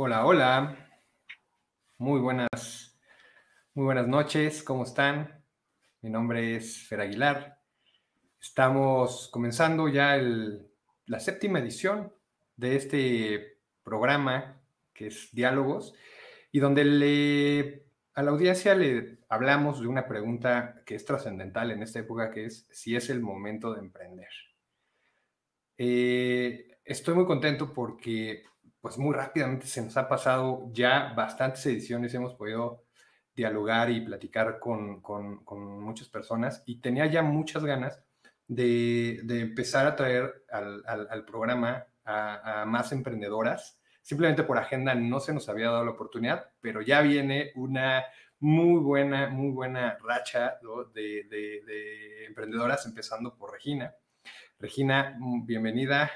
Hola, hola. Muy buenas, muy buenas noches. ¿Cómo están? Mi nombre es Fer Aguilar. Estamos comenzando ya la séptima edición de este programa que es Diálogos y donde le, a la audiencia le hablamos de una pregunta que es trascendental en esta época, que es si es el momento de emprender. Eh, estoy muy contento porque pues muy rápidamente se nos ha pasado ya bastantes ediciones, hemos podido dialogar y platicar con, muchas personas y tenía ya muchas ganas de, empezar a traer al, programa a, más emprendedoras. Simplemente por agenda no se nos había dado la oportunidad, pero ya viene una muy buena, muy buena racha de, de emprendedoras, empezando por Regina. Regina, bienvenida.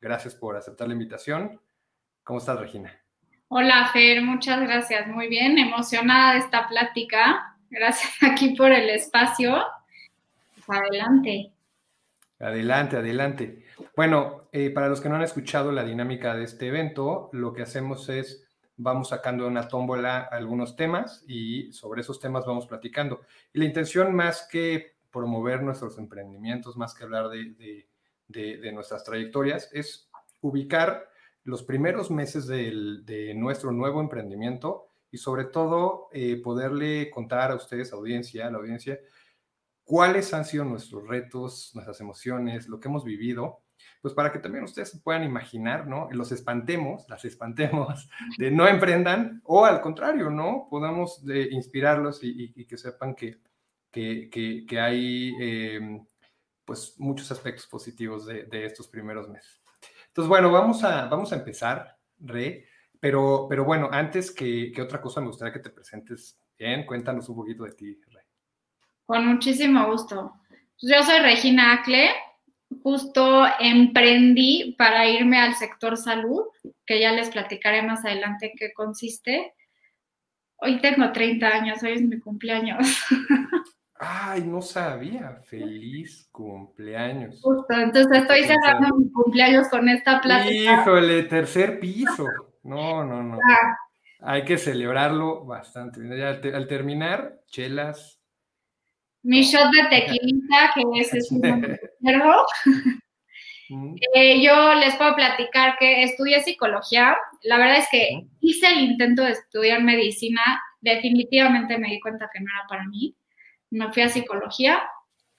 Gracias por aceptar la invitación. ¿Cómo estás, Regina? Hola, Fer, muchas gracias. Muy bien, emocionada de esta plática. Gracias aquí por el espacio. Pues, adelante. Adelante, adelante. Bueno, eh, para los que no han escuchado la dinámica de este evento, lo que hacemos es vamos sacando de una tómbola algunos temas y sobre esos temas vamos platicando. Y la intención más que promover nuestros emprendimientos, más que hablar de, de nuestras trayectorias, es ubicar los primeros meses de nuestro nuevo emprendimiento y sobre todo eh, poderle contar a ustedes, audiencia, a la audiencia, cuáles han sido nuestros retos, nuestras emociones, lo que hemos vivido, pues para que también ustedes puedan imaginar, ¿no? Los espantemos, las espantemos, de no emprendan o al contrario, ¿no? Podamos de inspirarlos y, que sepan que, que, hay eh, pues muchos aspectos positivos de estos primeros meses. Entonces, bueno, vamos a, vamos a empezar, Re, pero, pero bueno, antes que, otra cosa, me gustaría que te presentes bien, cuéntanos un poquito de ti, Re. Con muchísimo gusto. Pues yo soy Regina Acle, justo emprendí para irme al sector salud, que ya les platicaré más adelante qué consiste. Hoy tengo 30 años, hoy es mi cumpleaños. Ay, no sabía. Feliz cumpleaños. Justo, entonces estoy cerrando mi cumpleaños con esta plática. Híjole, tercer piso. No, no, no. Ah. Hay que celebrarlo bastante. al, terminar, chelas. Mi shot de tequilita, que ese es un eh, yo les puedo platicar que estudié psicología. La verdad es que hice el intento de estudiar medicina. Definitivamente me di cuenta que no era para mí me fui a psicología,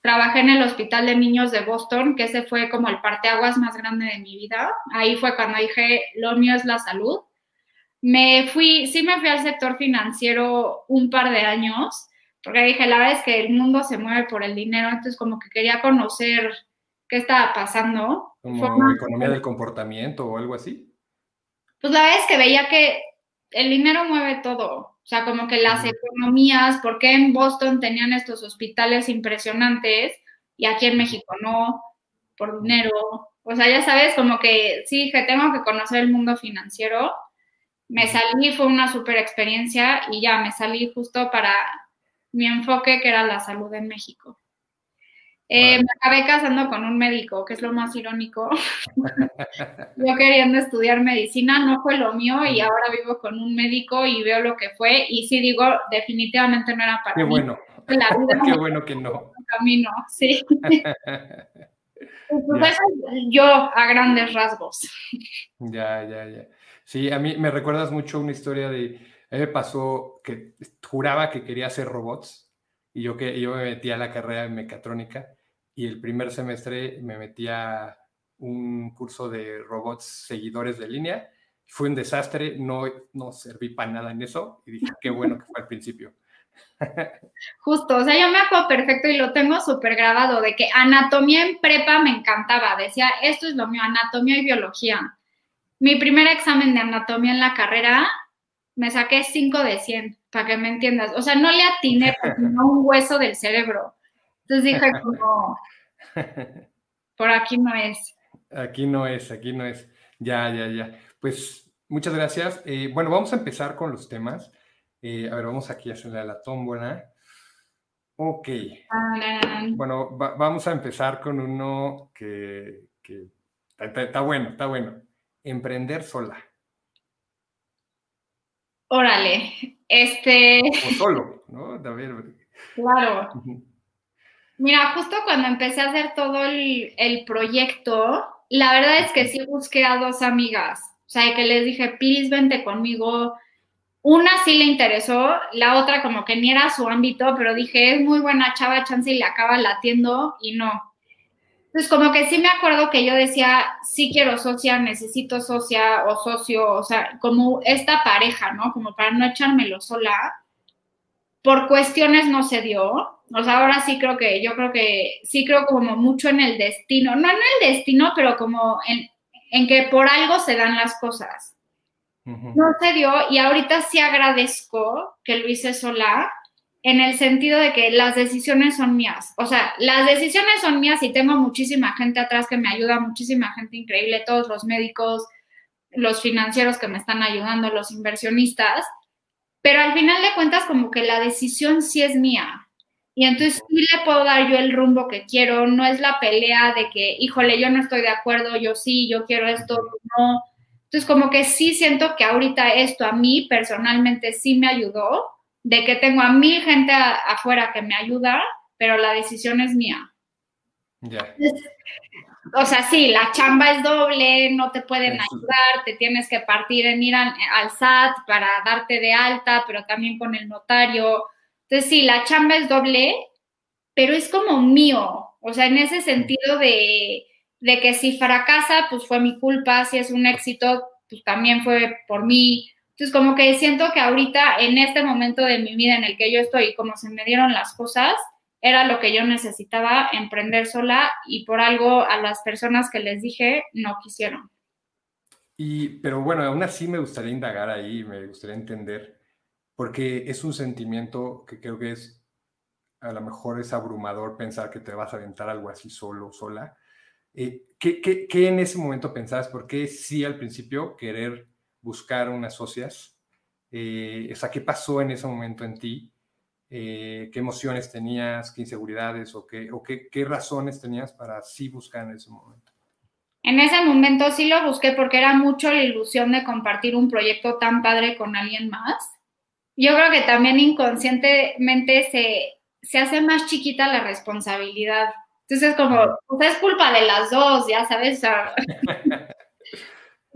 trabajé en el Hospital de Niños de Boston, que ese fue como el parteaguas más grande de mi vida. Ahí fue cuando dije, lo mío es la salud. Me fui, sí me fui al sector financiero un par de años, porque dije, la verdad es que el mundo se mueve por el dinero, entonces como que quería conocer qué estaba pasando. Como economía del comportamiento o algo así. Pues la verdad es que veía que el dinero mueve todo. O sea, como que las economías, ¿por qué en Boston tenían estos hospitales impresionantes y aquí en México no? Por dinero. O sea, ya sabes, como que sí dije, tengo que conocer el mundo financiero. Me salí, fue una super experiencia y ya me salí justo para mi enfoque, que era la salud en México. Eh, me acabé casando con un médico, que es lo más irónico. Yo queriendo estudiar medicina, no fue lo mío y ahora vivo con un médico y veo lo que fue y sí digo, definitivamente no era para Qué mí. Bueno. Qué bueno que no. Camino, sí. pues eso yo a grandes rasgos. Ya, ya, ya. Sí, a mí me recuerdas mucho una historia de, a mí me pasó que juraba que quería hacer robots y yo, que, yo me metí a la carrera de mecatrónica y el primer semestre me metí a un curso de robots seguidores de línea. Fue un desastre, no, no serví para nada en eso y dije, qué bueno que fue al principio. Justo, o sea, yo me acuerdo perfecto y lo tengo súper grabado de que anatomía en prepa me encantaba. Decía, esto es lo mío, anatomía y biología. Mi primer examen de anatomía en la carrera me saqué 5 de 100, para que me entiendas. O sea, no le atiné un hueso del cerebro. Entonces dije como, por aquí no es. Aquí no es, aquí no es. Ya, ya, ya. Pues muchas gracias. Eh, bueno, vamos a empezar con los temas. Eh, a ver, vamos aquí a hacerle a la tómbola. Ok. Bueno, vamos a empezar con uno que, está, bueno, está bueno. Emprender sola. Órale, este... O solo, ¿no? También. Claro. Mira, justo cuando empecé a hacer todo el, el, proyecto, la verdad es que sí busqué a dos amigas. O sea, que les dije, please, vente conmigo. Una sí le interesó, la otra como que ni era su ámbito, pero dije, es muy buena chava, chance y le acaba latiendo y no. Entonces, como que sí me acuerdo que yo decía, sí quiero socia, necesito socia o socio, o sea, como esta pareja, ¿no? Como para no echármelo sola. Por cuestiones no se dio. O sea, ahora sí creo que, yo creo que, sí creo como mucho en el destino. No en el destino, pero como en, en que por algo se dan las cosas. No se dio y ahorita sí agradezco que lo hice sola en el sentido de que las decisiones son mías. O sea, las decisiones son mías y tengo muchísima gente atrás que me ayuda, muchísima gente increíble, todos los médicos, los financieros que me están ayudando, los inversionistas, pero al final de cuentas como que la decisión sí es mía. Y entonces sí le puedo dar yo el rumbo que quiero, no es la pelea de que, híjole, yo no estoy de acuerdo, yo sí, yo quiero esto, no entonces, como que sí siento que ahorita esto a mí personalmente sí me ayudó, de que tengo a mil gente afuera que me ayuda, pero la decisión es mía. Ya. O sea, sí, la chamba es doble, no te pueden ayudar, te tienes que partir en ir al, al, SAT para darte de alta, pero también con el notario. Entonces, sí, la chamba es doble, pero es como mío. O sea, en ese sentido de, de que si fracasa, pues fue mi culpa, si es un éxito, pues también fue por mí. Entonces, como que siento que ahorita, en este momento de mi vida en el que yo estoy, como se me dieron las cosas, era lo que yo necesitaba, emprender sola, y por algo a las personas que les dije no quisieron. Y, pero bueno, aún así me gustaría indagar ahí, me gustaría entender, porque es un sentimiento que creo que es, a lo mejor es abrumador pensar que te vas a aventar algo así solo, sola, eh, ¿qué, qué, en ese momento pensabas? ¿Por qué sí al principio querer buscar unas socias? Eh, o sea, ¿qué pasó en ese momento en ti? Eh, ¿Qué emociones tenías? ¿Qué inseguridades? ¿O, qué, o qué, qué razones tenías para sí buscar en ese momento? En ese momento sí lo busqué porque era mucho la ilusión de compartir un proyecto tan padre con alguien más. Yo creo que también inconscientemente se, se hace más chiquita la responsabilidad. Entonces, como, pues es culpa de las dos, ya sabes.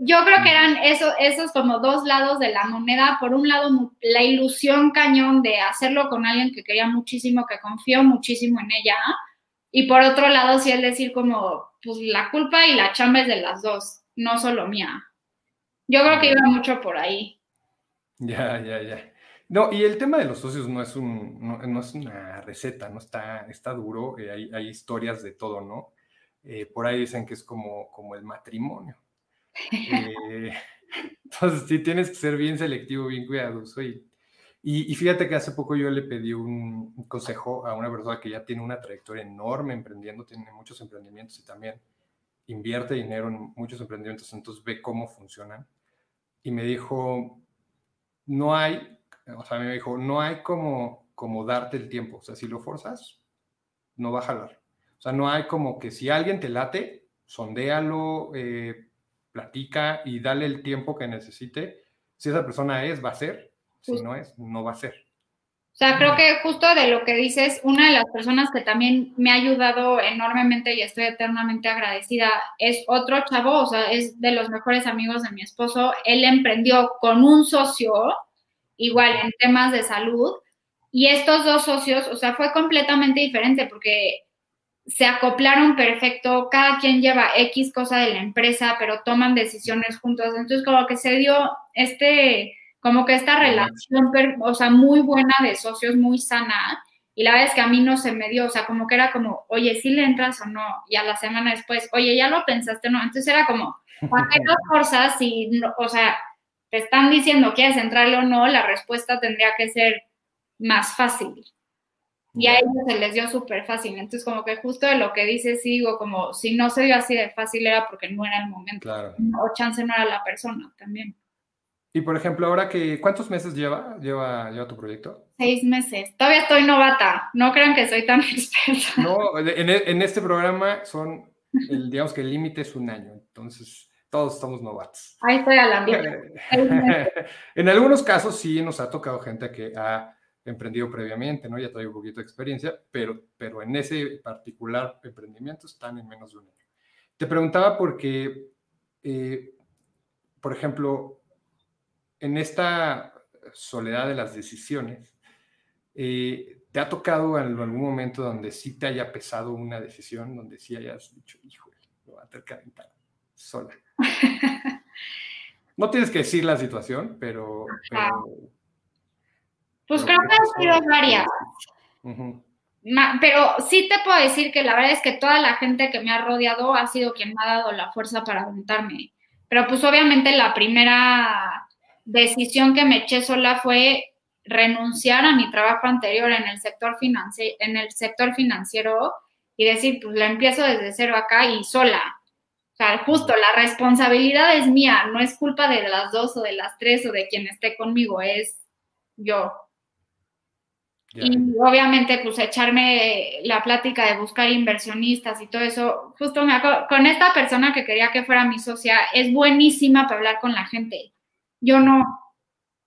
yo creo que eran eso, esos como dos lados de la moneda. Por un lado, la ilusión cañón de hacerlo con alguien que quería muchísimo, que confió muchísimo en ella. Y por otro lado, sí el decir como, pues la culpa y la chamba es de las dos, no solo mía. Yo creo que iba mucho por ahí. Ya, ya, ya. No, y el tema de los socios no es, un, no, es una receta, ¿no? Está, está duro, eh, hay, hay, historias de todo, ¿no? Eh, por ahí dicen que es como, como el matrimonio. Eh, entonces, sí, tienes que ser bien selectivo, bien cuidadoso. Y, y, fíjate que hace poco yo le pedí un, un, consejo a una persona que ya tiene una trayectoria enorme emprendiendo, tiene muchos emprendimientos y también invierte dinero en muchos emprendimientos, entonces ve cómo funcionan. Y me dijo, no hay o sea, me dijo, no hay como, como darte el tiempo, o sea, si lo forzas, no va a jalar. O sea, no hay como que si alguien te late, sondéalo, eh, platica y dale el tiempo que necesite. Si esa persona es, va a ser. Si no es, no va a ser. O sea, creo que justo de lo que dices, una de las personas que también me ha ayudado enormemente y estoy eternamente agradecida es otro chavo, o sea, es de los mejores amigos de mi esposo. Él emprendió con un socio igual en temas de salud. Y estos dos socios, o sea, fue completamente diferente porque se acoplaron perfecto, cada quien lleva X cosa de la empresa, pero toman decisiones juntos. Entonces, como que se dio este, como que esta relación, o sea, muy buena de socios, muy sana. Y la verdad es que a mí no se me dio, o sea, como que era como, oye, si le entras o no? Y a la semana después, oye, ya lo pensaste, ¿no? Entonces era como, ¿para qué dos cosas? Y, o sea, te están diciendo quieres entrarle o no, la respuesta tendría que ser más fácil. Y a ellos se les dio súper fácil. Entonces, como que justo de lo que dices, sigo como si no se dio así de fácil era porque no era el momento. O chance no era la persona también. Y por ejemplo, ahora que, ¿cuántos meses lleva, lleva, lleva tu proyecto? Seis meses. Todavía estoy novata. No crean que soy tan experta. No, en, en este programa son, el, digamos que el límite es un año. Entonces, todos somos novatos. Ahí estoy a la En algunos casos sí nos ha tocado gente que ha emprendido previamente, ¿no? Ya traigo un poquito de experiencia, pero, pero en ese particular emprendimiento están en menos de un año. Te preguntaba porque, eh, por ejemplo, en esta soledad de las decisiones, eh, ¿te ha tocado en algún momento donde sí te haya pesado una decisión, donde sí hayas dicho, híjole, lo va a tener que aventar sola? no tienes que decir la situación, pero... pues creo que han sido varias. Pero sí te puedo decir que la verdad es que toda la gente que me ha rodeado ha sido quien me ha dado la fuerza para aventarme. Pero pues obviamente la primera decisión que me eché sola fue renunciar a mi trabajo anterior en el sector, en el sector financiero y decir, pues la empiezo desde cero acá y sola. O sea, justo la responsabilidad es mía, no es culpa de las dos o de las tres o de quien esté conmigo, es yo. Y obviamente, pues echarme la plática de buscar inversionistas y todo eso, justo me con esta persona que quería que fuera mi socia, es buenísima para hablar con la gente. Yo no,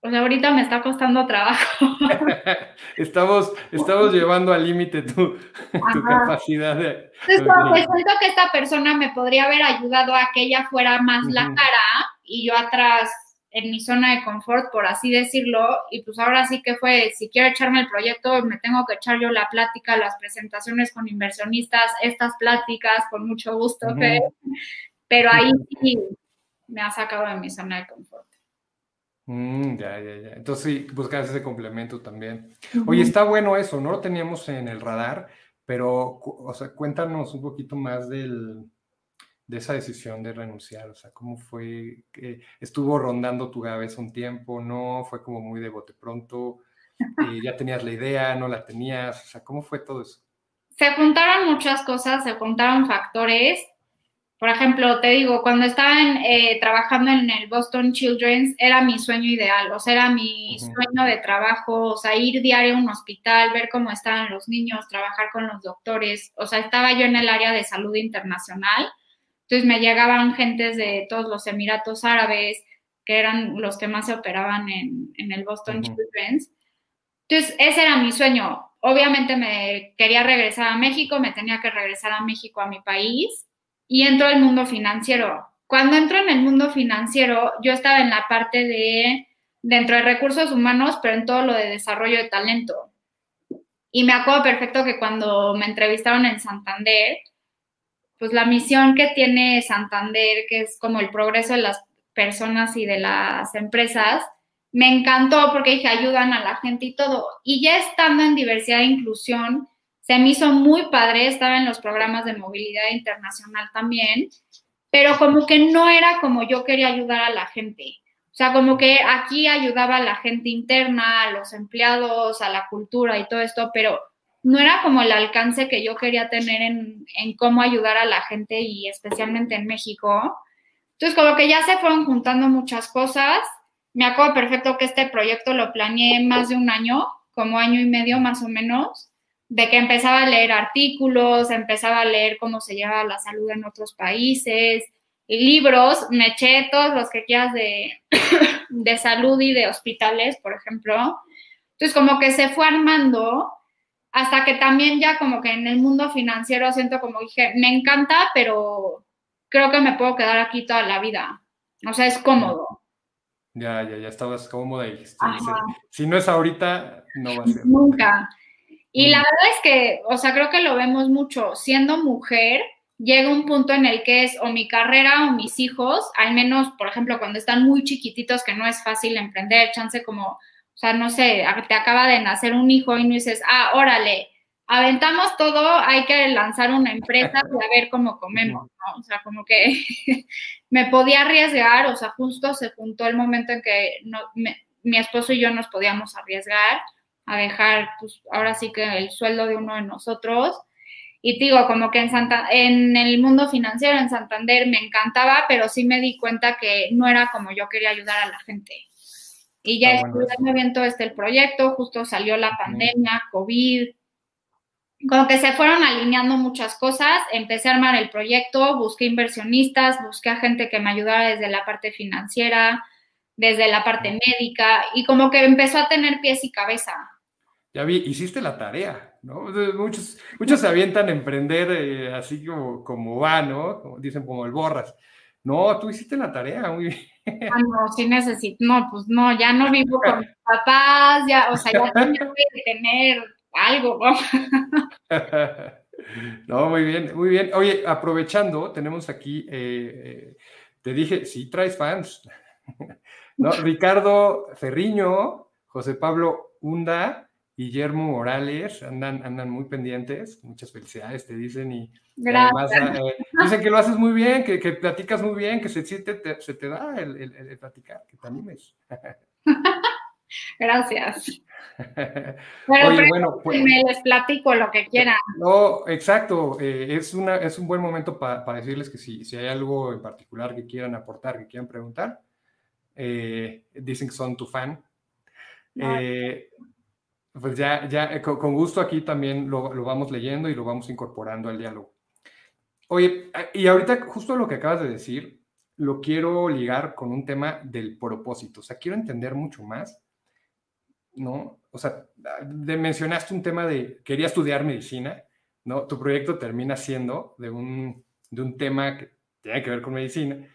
o sea, ahorita me está costando trabajo. estamos, estamos llevando al límite tu, capacidad de... Entonces, como siento que esta persona me podría haber ayudado a que ella fuera más la cara y yo atrás en mi zona de confort, por así decirlo, y pues ahora sí que fue, si quiero echarme el proyecto, me tengo que echar yo la plática, las presentaciones con inversionistas, estas pláticas, con mucho gusto, pero ahí sí me ha sacado de mi zona de confort. Mm, ya, ya, ya. Entonces sí, buscas ese complemento también. Oye, está bueno eso, no lo teníamos en el radar, pero, o sea, cuéntanos un poquito más del, de esa decisión de renunciar? O sea, ¿cómo fue? que ¿Estuvo rondando tu cabeza un tiempo? ¿No? ¿Fue como muy de bote pronto? Eh, ¿Ya tenías la idea? ¿No la tenías? O sea, ¿cómo fue todo eso? Se juntaron muchas cosas, se juntaron factores. Por ejemplo, te digo, cuando estaba eh, trabajando en el Boston Children's, era mi sueño ideal, o sea, era mi sueño de trabajo, o sea, ir diario a un hospital, ver cómo estaban los niños, trabajar con los doctores, o sea, estaba yo en el área de salud internacional entonces me llegaban gentes de todos los Emiratos Árabes, que eran los que más se operaban en, el Boston Children's. Entonces, ese era mi sueño. Obviamente me quería regresar a México, me tenía que regresar a México, a mi país, y entro al mundo financiero. Cuando entro en el mundo financiero, yo estaba en la parte de, dentro de recursos humanos, pero en todo lo de desarrollo de talento. Y me acuerdo perfecto que cuando me entrevistaron en Santander, pues la misión que tiene Santander, que es como el progreso de las personas y de las empresas, me encantó porque dije, ayudan a la gente y todo. Y ya estando en diversidad e inclusión, se me hizo muy padre, estaba en los programas de movilidad internacional también, pero como que no era como yo quería ayudar a la gente. O sea, como que aquí ayudaba a la gente interna, a los empleados, a la cultura y todo esto, pero no era como el alcance que yo quería tener en, cómo ayudar a la gente y especialmente en México. Entonces, como que ya se fueron juntando muchas cosas. Me acuerdo perfecto que este proyecto lo planeé más de un año, como año y medio más o menos, de que empezaba a leer artículos, empezaba a leer cómo se lleva la salud en otros países, libros, me eché todos los que quieras de, de salud y de hospitales, por ejemplo. Entonces, como que se fue armando hasta que también ya como que en el mundo financiero siento como dije, me encanta, pero creo que me puedo quedar aquí toda la vida. O sea, es cómodo. Ya, ya, ya estabas cómoda y si no es ahorita, no va a ser. Nunca. Y la mm. verdad es que, o sea, creo que lo vemos mucho. Siendo mujer, llega un punto en el que es o mi carrera o mis hijos, al menos, por ejemplo, cuando están muy chiquititos, que no es fácil emprender, chance como o sea, no sé, te acaba de nacer un hijo y no dices, ah, órale, aventamos todo, hay que lanzar una empresa y a ver cómo comemos, ¿no? O sea, como que me podía arriesgar, o sea, justo se juntó el momento en que mi esposo y yo nos podíamos arriesgar a dejar, pues ahora sí que el sueldo de uno de nosotros. Y digo, como que en, Santa, en el mundo financiero, en Santander, me encantaba, pero sí me di cuenta que no era como yo quería ayudar a la gente. Y ya estuve bueno, todo este el proyecto, justo salió la pandemia, COVID, como que se fueron alineando muchas cosas, empecé a armar el proyecto, busqué inversionistas, busqué a gente que me ayudara desde la parte financiera, desde la parte médica, y como que empezó a tener pies y cabeza. Ya vi, hiciste la tarea, ¿no? Muchos, muchos se avientan a emprender eh, así como, como va, ¿no? Como dicen, como el borras. No, tú hiciste la tarea, muy bien. Ah, no, sí necesito, no, pues no, ya no vivo con mis papás, ya, o sea, ya tengo que tener algo, ¿no? no, muy bien, muy bien. Oye, aprovechando, tenemos aquí, eh, eh, te dije, sí traes fans, ¿no? Ricardo Ferriño, José Pablo Hunda, Guillermo Morales, andan, andan muy pendientes, muchas felicidades, te dicen, y además eh, dicen que lo haces muy bien, que, que platicas muy bien, que se, se, te, se te da el, el, el platicar, que te animes. Gracias. Pero Oye, bueno, pues, me les platico lo que quieran. No, exacto. Eh, es, una, es un buen momento para decirles que si, si hay algo en particular que quieran aportar, que quieran preguntar, eh, dicen que son tu fan. Eh, pues ya, ya con, gusto aquí también lo, lo, vamos leyendo y lo vamos incorporando al diálogo. Oye, y ahorita justo lo que acabas de decir, lo quiero ligar con un tema del propósito. O sea, quiero entender mucho más ¿no? O sea, mencionaste un tema de, quería estudiar medicina, ¿no? Tu proyecto termina siendo de un, de un tema que tiene que ver con medicina,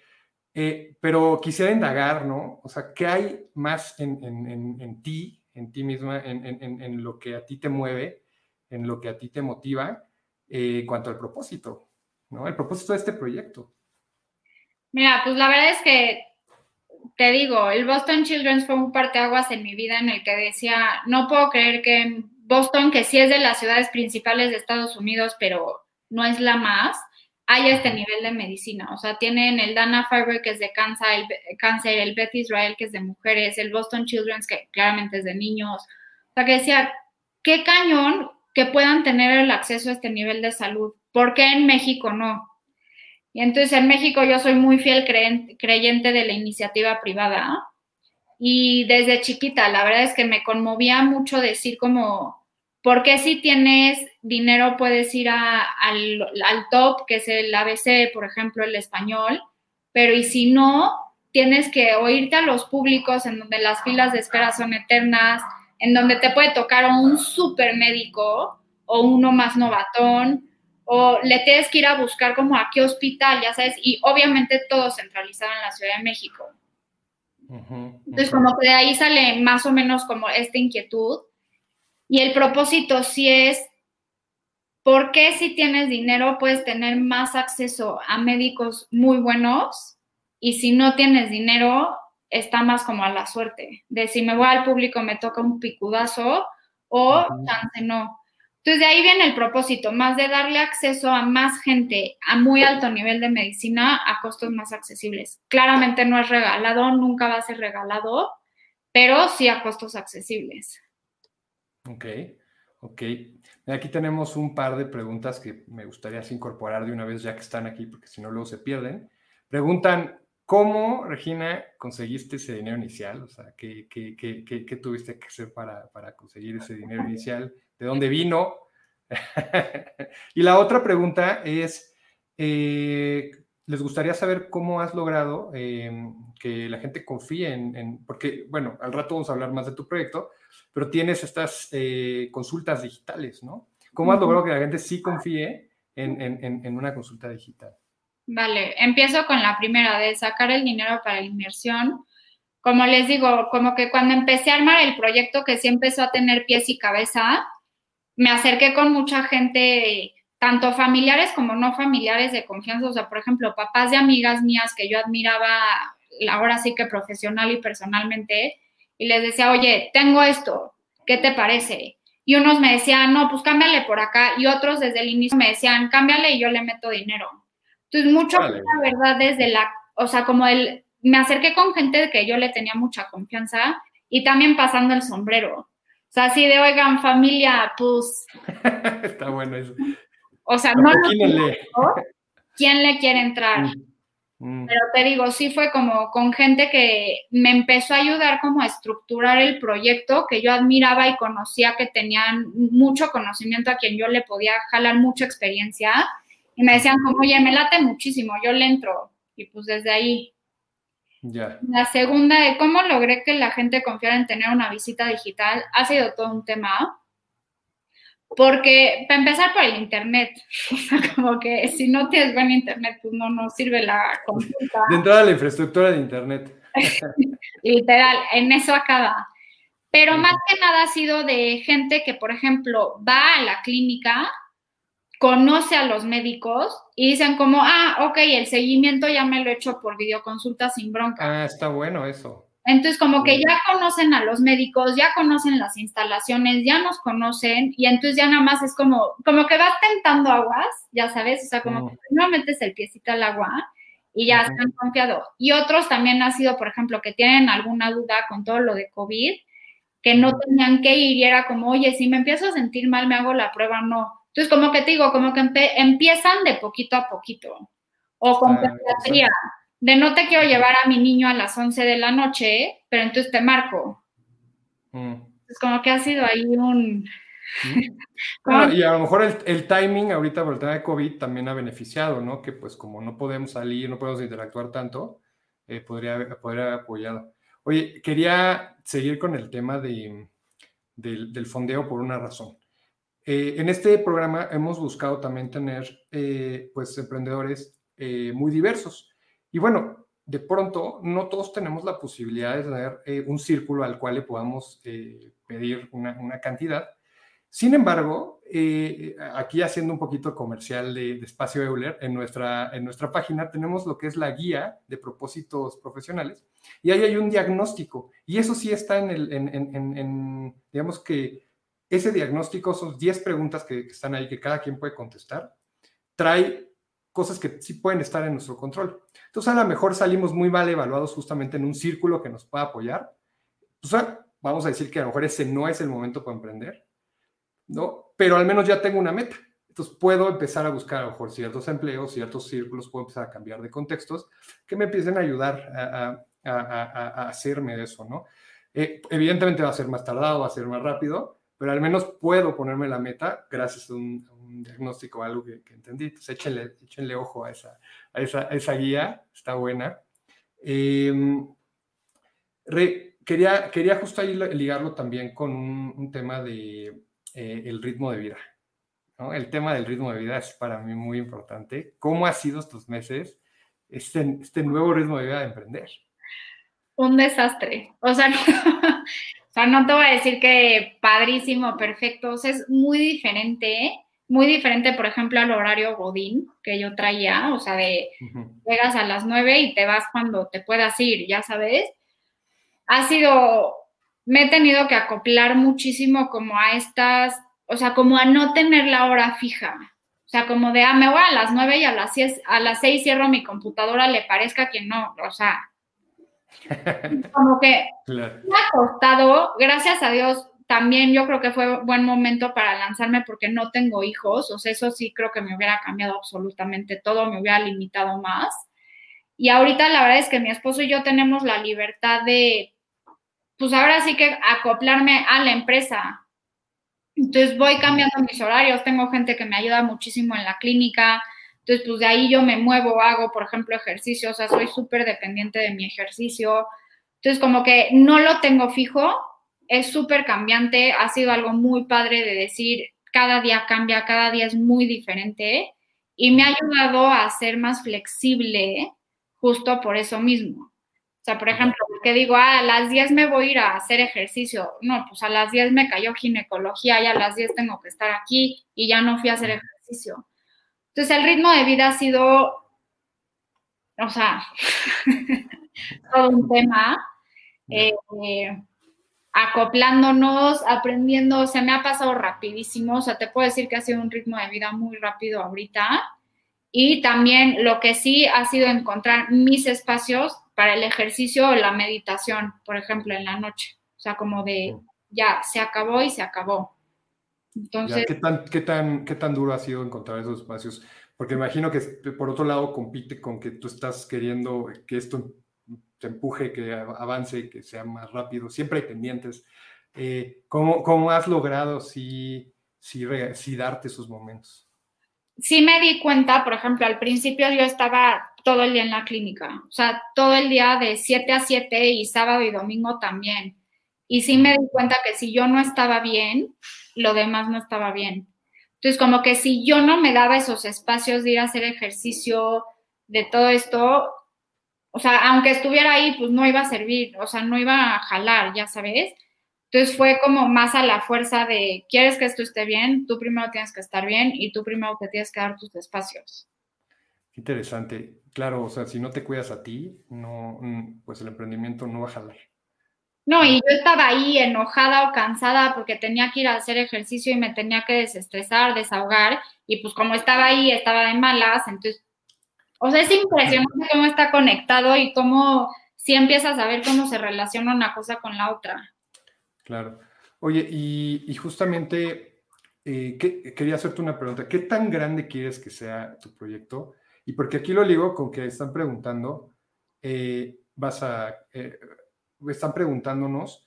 eh, pero quisiera indagar, ¿no? O sea, ¿qué hay más en, en, en, ti, en ti misma, en, lo que a ti te mueve, en lo que a ti te motiva eh, en cuanto al propósito, ¿no? El propósito de este proyecto. Mira, pues la verdad es que te digo, el Boston Children's fue un parteaguas en mi vida en el que decía, no puedo creer que en Boston, que sí es de las ciudades principales de Estados Unidos, pero no es la más, haya este nivel de medicina. O sea, tienen el Dana Farber, que es de cáncer, el, cáncer, el Beth Israel, que es de mujeres, el Boston Children's, que claramente es de niños. O sea, que decía, qué cañón que puedan tener el acceso a este nivel de salud. ¿Por qué en México no? Y entonces en México yo soy muy fiel creyente de la iniciativa privada. Y desde chiquita, la verdad es que me conmovía mucho decir como, ¿por qué si tienes dinero puedes ir al, al top, que es el ABC, por ejemplo, el español? Pero y si no, tienes que oírte a los públicos en donde las filas de espera son eternas, en donde te puede tocar un super médico o uno más novatón, o le tienes que ir a buscar como a qué hospital, ya sabes, y obviamente todo centralizado en la Ciudad de México. Entonces, como que de ahí sale más o menos como esta inquietud. Y el propósito sí es, ¿por qué si tienes dinero puedes tener más acceso a médicos muy buenos? Y si no tienes dinero, está más como a la suerte, de si me voy al público me toca un picudazo o chance no. Entonces, de ahí viene el propósito, más de darle acceso a más gente a muy alto nivel de medicina a costos más accesibles. Claramente no es regalado, nunca va a ser regalado, pero sí a costos accesibles. Ok, ok. Aquí tenemos un par de preguntas que me gustaría incorporar de una vez ya que están aquí, porque si no luego se pierden. Preguntan, ¿cómo, Regina, conseguiste ese dinero inicial? O sea, ¿qué, qué, qué, qué tuviste que hacer para, para conseguir ese dinero inicial? de dónde vino. y la otra pregunta es, eh, ¿les gustaría saber cómo has logrado em, que la gente confíe en, porque, bueno, al rato vamos a hablar más de tu proyecto, pero tienes estas eh, consultas digitales, ¿no? ¿Cómo has logrado que la gente sí confíe en, en una consulta digital? Vale, empiezo con la primera, de sacar el dinero para la inversión como les digo, como que cuando empecé a armar el proyecto que sí empezó a tener pies y cabeza, me acerqué con mucha gente, tanto familiares como no familiares de confianza, o sea, por ejemplo, papás de amigas mías que yo admiraba ahora sí que profesional y personalmente, y les decía, oye, tengo esto, ¿qué te parece? Y unos me decían, no, pues cámbiale por acá, y otros desde el inicio me decían, cámbiale y yo le meto dinero. Entonces, mucho, la verdad, desde la, o sea, como el, me acerqué con gente que yo le tenía mucha confianza y también pasando el sombrero. O sea, así de, oigan, familia, pues... Está bueno eso. O sea, no lo ¿Quién le quiere entrar? Mm. Pero te digo, sí fue como con gente que me empezó a ayudar como a estructurar el proyecto, que yo admiraba y conocía que tenían mucho conocimiento, a quien yo le podía jalar mucha experiencia. Y me decían como, oye, me late muchísimo, yo le entro. Y pues desde ahí. Ya. La segunda de cómo logré que la gente confiara en tener una visita digital ha sido todo un tema. Porque, para empezar por el Internet, o sea, como que si no tienes buen Internet, pues no, no sirve la consulta. De entrada la infraestructura de Internet. Literal, en eso acaba. Pero más que nada ha sido de gente que, por ejemplo, va a la clínica, conoce a los médicos y dicen como, ah, ok, el seguimiento ya me lo he hecho por videoconsulta sin bronca. Ah, está bueno eso. Entonces, como que ya conocen a los médicos, ya conocen las instalaciones, ya nos conocen, y entonces ya nada más es como, como que vas tentando aguas, ya sabes, o sea, como que no metes el piecito al agua y ya se han confiado. Y otros también ha sido, por ejemplo, que tienen alguna duda con todo lo de COVID, que no tenían que ir y era como, oye, si me empiezo a sentir mal, me hago la prueba, no. Entonces, como que te digo, como que empiezan de poquito a poquito. O con pediatría de no te quiero llevar a mi niño a las 11 de la noche, pero entonces te marco. Mm. Es como que ha sido ahí un... Mm. y a lo mejor el, timing ahorita por el tema de COVID también ha beneficiado, ¿no? Que pues como no podemos salir, no podemos interactuar tanto, eh, podría, podría haber apoyado. Oye, quería seguir con el tema de, del, fondeo por una razón. Eh, en este programa hemos buscado también tener eh, pues emprendedores muy diversos. Y bueno, de pronto no todos tenemos la posibilidad de tener eh, un círculo al cual le podamos eh, pedir una, cantidad. Sin embargo, eh, aquí haciendo un poquito comercial de, Espacio Euler, en nuestra, en nuestra página tenemos lo que es la guía de propósitos profesionales y ahí hay un diagnóstico y eso sí está en el, en, digamos que ese diagnóstico, son 10 preguntas que, que están ahí que cada quien puede contestar, trae cosas que sí pueden estar en nuestro control. Entonces, a lo mejor salimos muy mal evaluados justamente en un círculo que nos pueda apoyar. Pues, vamos a decir que a lo mejor ese no es el momento para emprender, ¿no? Pero al menos ya tengo una meta. Entonces, puedo empezar a buscar a lo mejor ciertos empleos, ciertos círculos, puedo empezar a cambiar de contextos que me empiecen a ayudar a, hacerme de eso, ¿no? Eh, evidentemente va a ser más tardado, va a ser más rápido, pero al menos puedo ponerme la meta gracias a un, diagnóstico, algo que, entendí. Entonces échenle, échenle, ojo a esa, a esa, esa guía, está buena. Em, quería, quería justo ahí ligarlo también con un, tema de eh, el ritmo de vida. ¿no? El tema del ritmo de vida es para mí muy importante. ¿Cómo ha sido estos meses este, este nuevo ritmo de vida de emprender? Un desastre. O sea, O sea, no te voy a decir que padrísimo, perfecto, o sea, es muy diferente, muy diferente, por ejemplo, al horario Godín que yo traía, o sea, de llegas a las nueve y te vas cuando te puedas ir, ya sabes. Ha sido, me he tenido que acoplar muchísimo como a estas, o sea, como a no tener la hora fija. O sea, como de, ah, me voy a las nueve y a las, seis, a las seis cierro mi computadora, le parezca que no, o sea, como que me ha costado, gracias a Dios, también yo creo que fue buen momento para lanzarme porque no tengo hijos, o sea, eso sí creo que me hubiera cambiado absolutamente todo, me hubiera limitado más. Y ahorita la verdad es que mi esposo y yo tenemos la libertad de, pues ahora sí que acoplarme a la empresa. Entonces voy cambiando mis horarios, tengo gente que me ayuda muchísimo en la clínica, entonces, pues de ahí yo me muevo, hago, por ejemplo, ejercicio, o sea, soy súper dependiente de mi ejercicio. Entonces, como que no lo tengo fijo, es súper cambiante, ha sido algo muy padre de decir, cada día cambia, cada día es muy diferente y me ha ayudado a ser más flexible justo por eso mismo. O sea, por ejemplo, que digo, ah, a las 10 me voy a ir a hacer ejercicio. No, pues a las 10 me cayó ginecología y a las 10 tengo que estar aquí y ya no fui a hacer ejercicio. Entonces el ritmo de vida ha sido, o sea, todo un tema, eh, acoplándonos, aprendiendo, se me ha pasado rapidísimo, o sea, te puedo decir que ha sido un ritmo de vida muy rápido ahorita. Y también lo que sí ha sido encontrar mis espacios para el ejercicio o la meditación, por ejemplo, en la noche. O sea, como de ya se acabó y se acabó. Entonces, ¿qué, tan, qué, tan, ¿Qué tan duro ha sido encontrar esos espacios? Porque imagino que por otro lado compite con que tú estás queriendo que esto te empuje, que avance, que sea más rápido. Siempre hay pendientes. Eh, ¿cómo, ¿cómo, has logrado si, si, si darte esos momentos? sí me di cuenta, por ejemplo, al principio yo estaba todo el día en la clínica, o sea, todo el día de 7 a 7 y sábado y domingo también. Y sí me di cuenta que si yo no estaba bien, lo demás no estaba bien. Entonces, como que si yo no me daba esos espacios de ir a hacer ejercicio, de todo esto, o sea, aunque estuviera ahí, pues no iba a servir, o sea, no iba a jalar, ya sabes. Entonces fue como más a la fuerza de, ¿quieres que esto esté bien? Tú primero tienes que estar bien y tú primero te tienes que dar tus espacios. Interesante. Claro, o sea, si no te cuidas a ti, no, mm, pues el emprendimiento no va a jalar. No, y yo estaba ahí enojada o cansada porque tenía que ir a hacer ejercicio y me tenía que desestresar, desahogar, y pues como estaba ahí, estaba de malas, entonces, o sea, es impresionante cómo está conectado y cómo si empiezas a ver cómo se relaciona una cosa con la otra. Claro. Oye, y, justamente eh, quería hacerte una pregunta. ¿Qué tan grande quieres que sea tu proyecto? Y porque aquí lo ligo con que están preguntando, eh, vas a, eh, están preguntándonos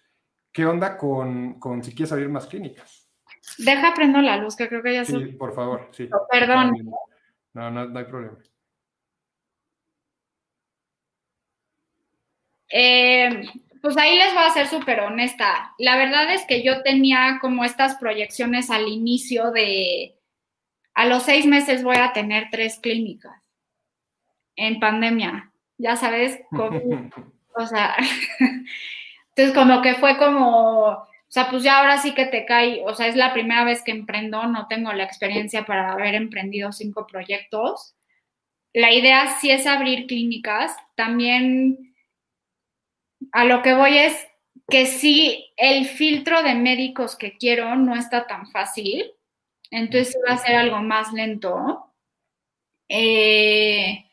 qué onda con, si quieres abrir más clínicas. Deja prendo la luz, que creo que ya se... Sí, por favor, sí. perdón. No, no, no hay problema. Eh, pues ahí les voy a ser súper honesta. La verdad es que yo tenía como estas proyecciones al inicio de, a los seis meses voy a tener tres clínicas en pandemia, ya sabes, o sea, entonces como que fue como, o sea, pues ya ahora sí que te cae, o sea, es la primera vez que emprendo, no tengo la experiencia para haber emprendido cinco proyectos. La idea sí es abrir clínicas, también a lo que voy es que si el filtro de médicos que quiero no está tan fácil, entonces va a ser algo más lento. Eh,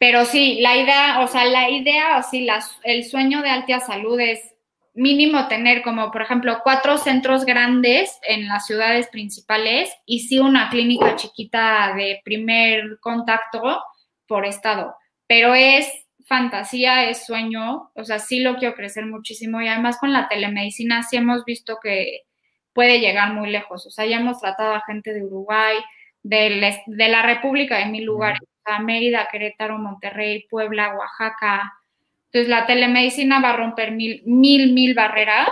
pero sí, la idea, o sea, la idea, o sí, el sueño de Altia Salud es mínimo tener como, por ejemplo, cuatro centros grandes en las ciudades principales y sí una clínica chiquita de primer contacto por estado. Pero es fantasía, es sueño, o sea, sí lo quiero crecer muchísimo y además con la telemedicina sí hemos visto que puede llegar muy lejos, o sea, ya hemos tratado a gente de Uruguay, de, de la República, de mil lugares, o Mérida, Querétaro, Monterrey, Puebla, Oaxaca. Entonces, la telemedicina va a romper mil, mil, mil barreras,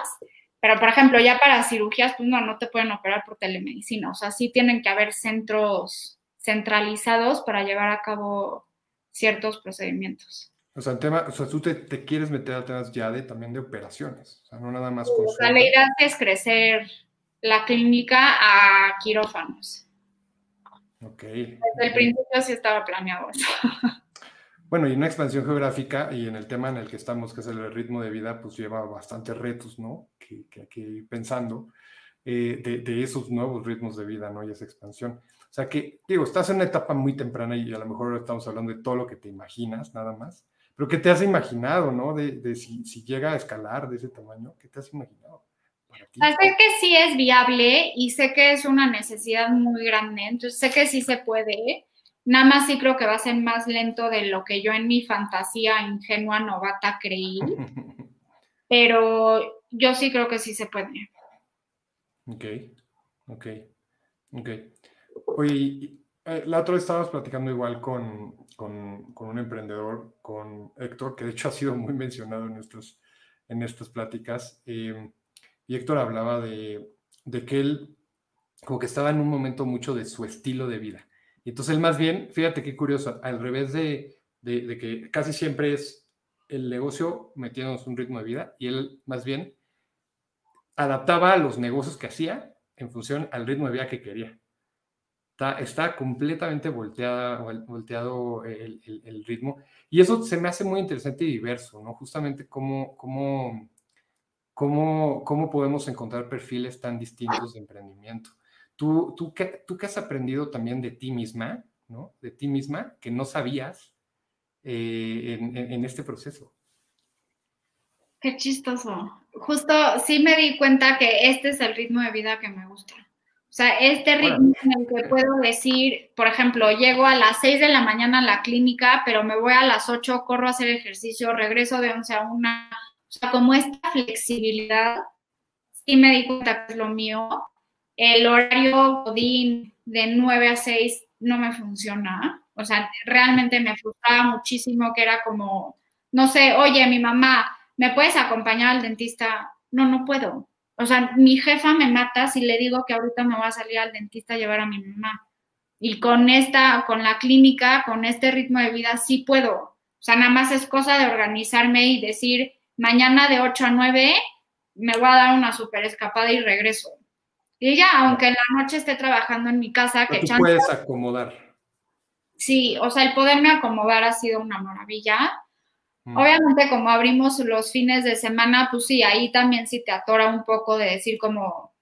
pero por ejemplo, ya para cirugías, pues no, no te pueden operar por telemedicina, o sea, sí tienen que haber centros centralizados para llevar a cabo ciertos procedimientos. O sea, tema, o sea tú te, quieres meter a temas ya de también de operaciones, o sea, no nada más con La idea es crecer la clínica a quirófanos. Ok. Desde el principio sí estaba planeado eso. Bueno, y una expansión geográfica y en el tema en el que estamos, que es el ritmo de vida, pues lleva bastantes retos, ¿no? Que, que, ir pensando eh, de, de, esos nuevos ritmos de vida, ¿no? Y esa expansión. O sea que, digo, estás en una etapa muy temprana y a lo mejor estamos hablando de todo lo que te imaginas, nada más. Pero ¿qué te has imaginado, no? De, si, llega a escalar de ese tamaño, ¿qué te has imaginado? Sé que sí es viable y sé que es una necesidad muy grande, entonces sé que sí se puede. Nada más sí creo que va a ser más lento de lo que yo en mi fantasía ingenua novata creí. pero yo sí creo que sí se puede. Ok, ok, ok. Oye, eh, la otra vez estábamos platicando igual con, con, un emprendedor, con Héctor, que de hecho ha sido muy mencionado en, nuestros, en estas pláticas. Eh, y Héctor hablaba de, de, que él como que estaba en un momento mucho de su estilo de vida. Y entonces él más bien, fíjate qué curioso, al revés de, de, que casi siempre es el negocio metiéndonos un ritmo de vida y él más bien adaptaba los negocios que hacía en función al ritmo de vida que quería. Está, completamente volteada, volteado el, el, ritmo. Y eso se me hace muy interesante y diverso, ¿no? Justamente cómo, cómo, cómo, cómo podemos encontrar perfiles tan distintos de emprendimiento. ¿Tú, tú, qué, ¿Tú qué has aprendido también de ti misma, ¿no? De ti misma, que no sabías eh, en, en, este proceso? Qué chistoso. Justo sí me di cuenta que este es el ritmo de vida que me gusta. O sea, este ritmo en el que puedo decir, por ejemplo, llego a las 6 de la mañana a la clínica, pero me voy a las 8, corro a hacer ejercicio, regreso de 11 a 1. O sea, como esta flexibilidad, sí me di cuenta que es lo mío. El horario de 9 a 6 no me funciona. O sea, realmente me frustraba muchísimo que era como, no sé, oye, mi mamá, ¿me puedes acompañar al dentista? No, no puedo. O sea, mi jefa me mata si le digo que ahorita me voy a salir al dentista a llevar a mi mamá. Y con esta, con la clínica, con este ritmo de vida, sí puedo. O sea, nada más es cosa de organizarme y decir, mañana de 8 a 9 me voy a dar una super escapada y regreso. Y ya, aunque en la noche esté trabajando en mi casa, que tú puedes acomodar. Sí, o sea, el poderme acomodar ha sido una maravilla. Obviamente, como abrimos los fines de semana, pues sí, ahí también sí te atora un poco de decir como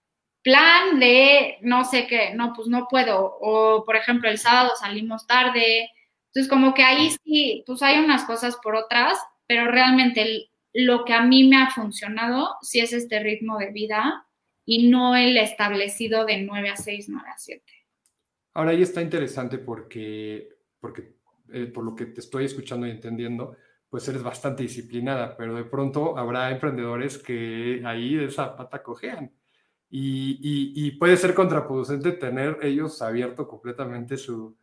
plan de no sé qué, no, pues no puedo. O, por ejemplo, el sábado salimos tarde. Entonces, como que ahí sí, pues hay unas cosas por otras, pero realmente lo que a mí me ha funcionado sí es este ritmo de vida y no el establecido de 9 a 6, 9 a 7. Ahora ahí está interesante porque, porque eh, por lo que te estoy escuchando y entendiendo, pues eres bastante disciplinada, pero de pronto habrá emprendedores que ahí de esa pata cojean. Y, puede ser contraproducente tener ellos abierto completamente su,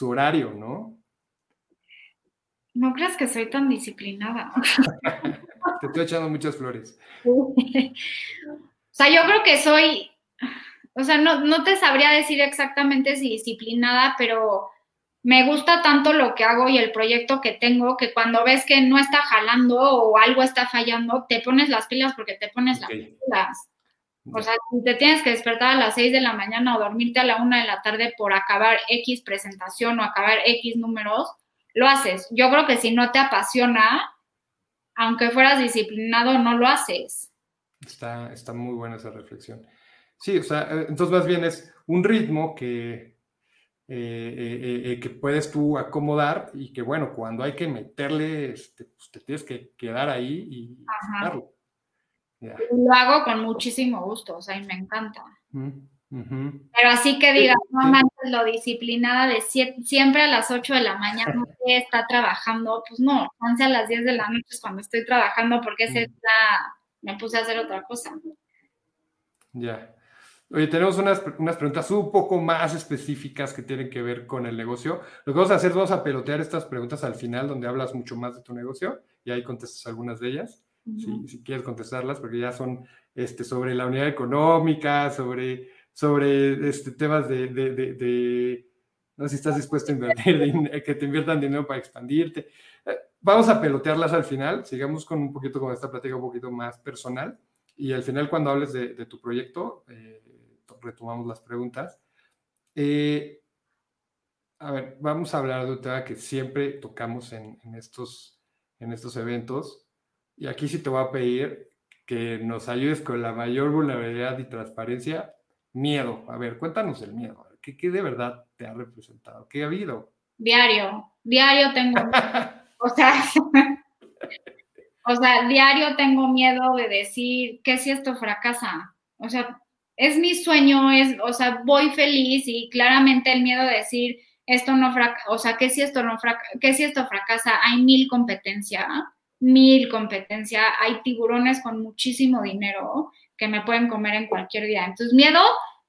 horario, ¿no? No creas que soy tan disciplinada. Te estoy echando muchas flores. o sea, yo creo que soy, o sea, no, no te sabría decir exactamente si disciplinada, pero me gusta tanto lo que hago y el proyecto que tengo que cuando ves que no está jalando o algo está fallando, te pones las pilas porque te pones las pilas. O sea, si te tienes que despertar a las 6 de la mañana o dormirte a la 1 de la tarde por acabar X presentación o acabar X números, lo haces. Yo creo que si no te apasiona, aunque fueras disciplinado, no lo haces. Está, está muy buena esa reflexión. Sí, o sea, eh, entonces más bien es un ritmo que eh, eh, eh, que puedes tú acomodar y que bueno, cuando hay que meterle, este, pues te tienes que quedar ahí y hacerlo. Lo hago con muchísimo gusto, o sea, y me encanta. Pero así que diga, no lo disciplinada de siempre a las 8 de la mañana está trabajando, pues no, once a las 10 de la noche es cuando estoy trabajando porque ese es la, me puse a hacer otra cosa. Ya. Oye, tenemos unas, unas, preguntas un poco más específicas que tienen que ver con el negocio. Lo que vamos a hacer, vamos a pelotear estas preguntas al final, donde hablas mucho más de tu negocio y ahí contestas algunas de ellas, si, quieres contestarlas, porque ya son este, sobre la unidad económica, sobre, sobre este, temas de, de, no sé si estás dispuesto a invertir, que te inviertan dinero para expandirte. Eh, vamos a pelotearlas al final, sigamos con un poquito con esta plática un poquito más personal y al final cuando hables de, tu proyecto, eh, retomamos las preguntas. Eh, a ver, vamos a hablar de un tema que siempre tocamos en, estos, en estos eventos. Y aquí sí te voy a pedir que nos ayudes con la mayor vulnerabilidad y transparencia. Miedo. A ver, cuéntanos el miedo. ¿Qué, qué de verdad te ha representado? ¿Qué ha habido? Diario. Diario tengo. o sea. o sea, diario tengo miedo de decir que si esto fracasa. O sea, es mi sueño, es, o sea, voy feliz y claramente el miedo de decir esto no fracasa, o sea, que si esto no fracasa, que si esto fracasa, hay mil competencia, mil competencia, hay tiburones con muchísimo dinero que me pueden comer en cualquier día. Entonces, miedo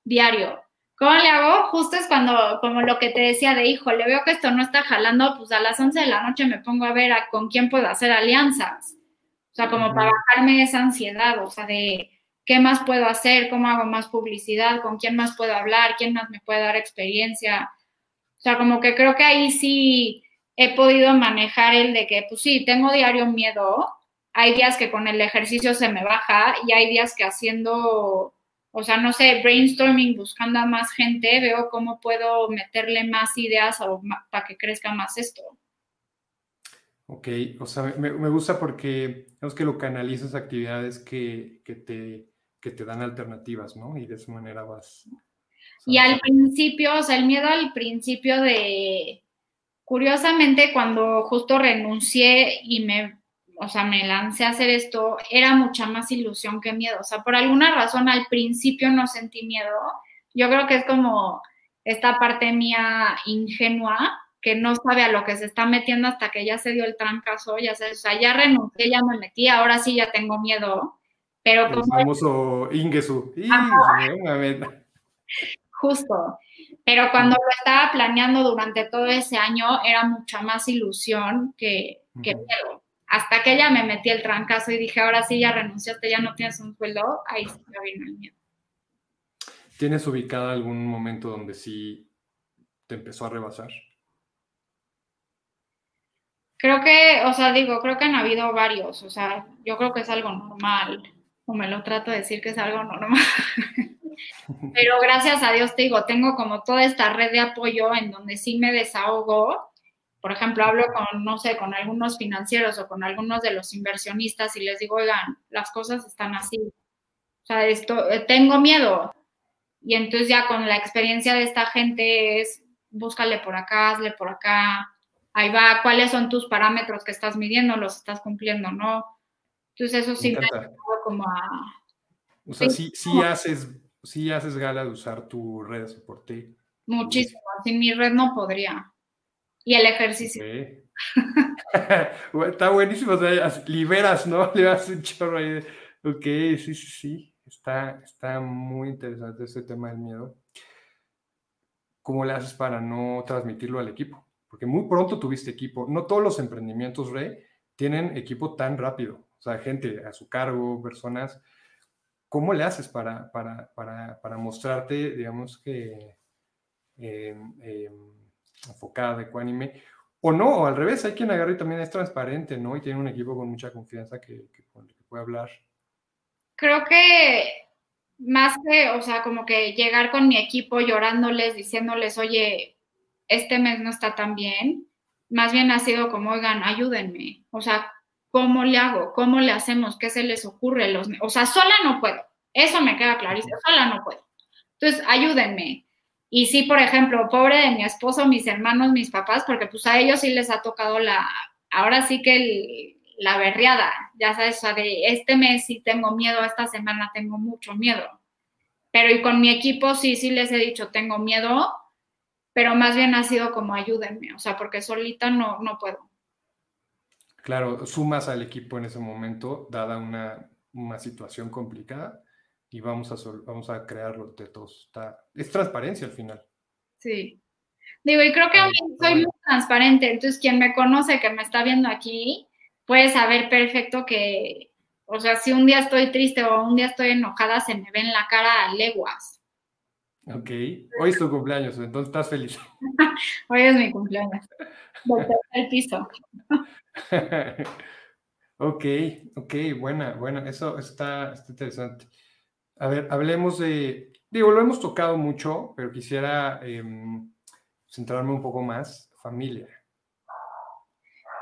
diario. ¿Cómo le hago? Justo es cuando, como lo que te decía de, hijo, le veo que esto no está jalando, pues a las 11 de la noche me pongo a ver a con quién puedo hacer alianzas. O sea, como para bajarme esa ansiedad, o sea, de, ¿Qué más puedo hacer? ¿Cómo hago más publicidad? ¿Con quién más puedo hablar? ¿Quién más me puede dar experiencia? O sea, como que creo que ahí sí he podido manejar el de que, pues sí, tengo diario miedo. Hay días que con el ejercicio se me baja y hay días que haciendo, o sea, no sé, brainstorming, buscando a más gente, veo cómo puedo meterle más ideas para que crezca más esto. Ok, o sea, me, gusta porque, digamos que lo canalizas actividades que, que te que te dan alternativas, ¿no? Y de esa manera vas. Y al principio, o sea, el miedo al principio de, curiosamente, cuando justo renuncié y me, o sea, me lancé a hacer esto, era mucha más ilusión que miedo. O sea, por alguna razón al principio no sentí miedo, Yo creo que es como esta parte mía ingenua que no sabe a lo que se está metiendo hasta que ya se dio el trancazo, ya sé, o sea, ya renuncié, ya me metí, ahora sí ya tengo miedo, pero como... El famoso Ingesu. Justo, pero cuando lo estaba planeando durante todo ese año era mucha más ilusión que, que miedo. Hasta que ya me metí el trancazo y dije, ahora sí ya renunciaste, ya no tienes un sueldo, ahí sí me vino el miedo. ¿Tienes ubicado algún momento donde sí te empezó a rebasar? Creo que, o sea, digo, creo que han habido varios, o sea, yo creo que es algo normal, o me lo trato de decir que es algo normal. Pero gracias a Dios te digo, tengo como toda esta red de apoyo en donde sí me desahogo. Por ejemplo, hablo con, no sé, con algunos financieros o con algunos de los inversionistas y les digo, oigan, las cosas están así. O sea, esto, eh, tengo miedo, y entonces ya con la experiencia de esta gente es, búscale por acá, hazle por acá, ahí va, cuáles son tus parámetros que estás midiendo, los estás cumpliendo, ¿no? Entonces eso sí me, ha como a... O sea, sí, sí, haces, sí haces gala de usar tu red de soporte. Muchísimo, sin mi red no podría. Y el ejercicio. Está buenísimo, o sea, liberas, ¿no? Le das un chorro ahí. Ok, sí, sí, sí. Está, está muy interesante ese tema del miedo. ¿Cómo le haces para no transmitirlo al equipo? Porque muy pronto tuviste equipo. No todos los emprendimientos, Rey, tienen equipo tan rápido. O sea, gente a su cargo, personas. ¿Cómo le haces para, para, para, para mostrarte, digamos que, em, em, enfocada, ecuánime? O no, o al revés, hay quien agarra y también es transparente, ¿no? Y tiene un equipo con mucha confianza que, que, que puede hablar creo que más que, o sea, como que llegar con mi equipo llorándoles, diciéndoles, oye, este mes no está tan bien, más bien ha sido como, oigan, ayúdenme, o sea, ¿cómo le hago? ¿Cómo le hacemos? ¿Qué se les ocurre? Los, o sea, sola no puedo, eso me queda clarísimo, sola no puedo. Entonces, ayúdenme. Y sí, por ejemplo, pobre de mi esposo, mis hermanos, mis papás, porque pues a ellos sí les ha tocado la, ahora sí que la berriada, ya sabes, o de este mes sí tengo miedo, esta semana tengo mucho miedo. Pero y con mi equipo sí, sí les he dicho, tengo miedo, pero más bien ha sido como ayúdenme, o sea, porque solita no, no puedo. Claro, sumas al equipo en ese momento, dada una, situación complicada, y vamos a, vamos a crearlo de todos. Está, es transparencia al final. Sí. Digo, y creo que a mí soy muy transparente, entonces quien me conoce, que me está viendo aquí, puedes saber perfecto que, o sea, si un día estoy triste o un día estoy enojada, se me ve en la cara a leguas. Ok, hoy es tu cumpleaños, entonces estás feliz. hoy es mi cumpleaños. el piso. ok, ok, buena, buena, eso está, está interesante. A ver, hablemos de, digo, lo hemos tocado mucho, pero quisiera em, centrarme un poco más, familia.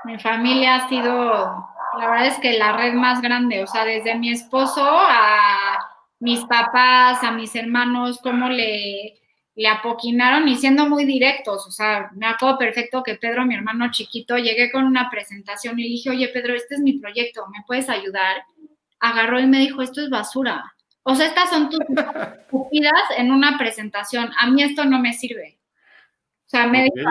Mi familia ha sido, la verdad es que la red más grande, o sea, desde mi esposo a mis papás, a mis hermanos, cómo le, le apoquinaron y siendo muy directos, o sea, me acuerdo perfecto que Pedro, mi hermano chiquito, llegué con una presentación y dije, oye Pedro, este es mi proyecto, ¿me puedes ayudar? Agarró y me dijo, esto es basura. O sea, estas son tus estúpidas en una presentación, a mí esto no me sirve. O sea, me dijo,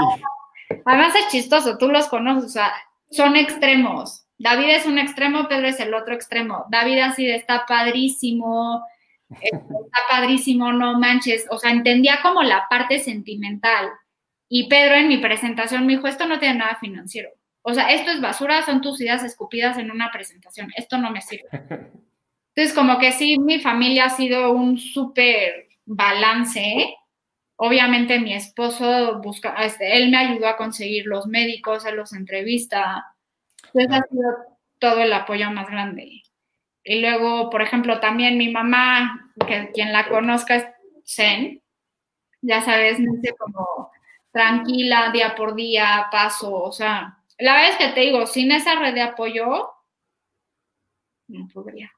Además es chistoso, tú los conoces, o sea, son extremos. David es un extremo, Pedro es el otro extremo. David así de está padrísimo, está padrísimo, no manches. O sea, entendía como la parte sentimental. Y Pedro en mi presentación me dijo, esto no tiene nada financiero. O sea, esto es basura, son tus ideas escupidas en una presentación. Esto no me sirve. Entonces, como que sí, mi familia ha sido un súper balance Obviamente mi esposo busca, este, él me ayudó a conseguir los médicos, él los entrevista. Entonces ha sido todo el apoyo más grande. Y luego, por ejemplo, también mi mamá, que quien la conozca es Zen, ya sabes, me dice como tranquila, día por día, paso, o sea, la verdad es que te digo, sin esa red de apoyo, no podría.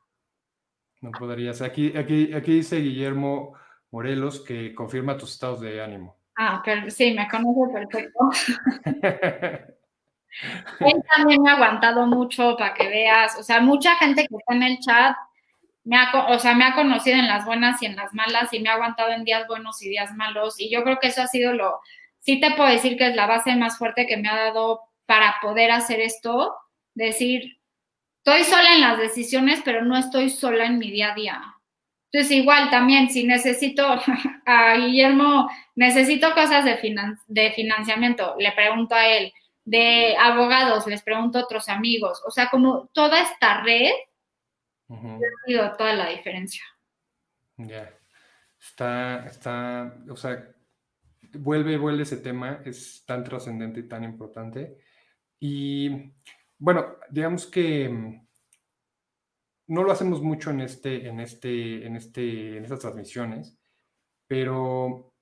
No podrías. Aquí, aquí, aquí dice Guillermo, Morelos, que confirma tus estados de ánimo. Ah, pero sí, me conoce perfecto. Él también me ha aguantado mucho para que veas, o sea, mucha gente que está en el chat, me ha, o sea, me ha conocido en las buenas y en las malas y me ha aguantado en días buenos y días malos. Y yo creo que eso ha sido lo, sí te puedo decir que es la base más fuerte que me ha dado para poder hacer esto, decir, estoy sola en las decisiones, pero no estoy sola en mi día a día. Entonces, igual también, si necesito a Guillermo, necesito cosas de, de financiamiento, le pregunto a él, de abogados, les pregunto a otros amigos, o sea, como toda esta red, ha sido toda la diferencia. Ya, está, está, o sea, vuelve, vuelve ese tema, es tan trascendente y tan importante. Y bueno, digamos que mm, no lo hacemos mucho en este, en este, en este, en estas transmisiones, pero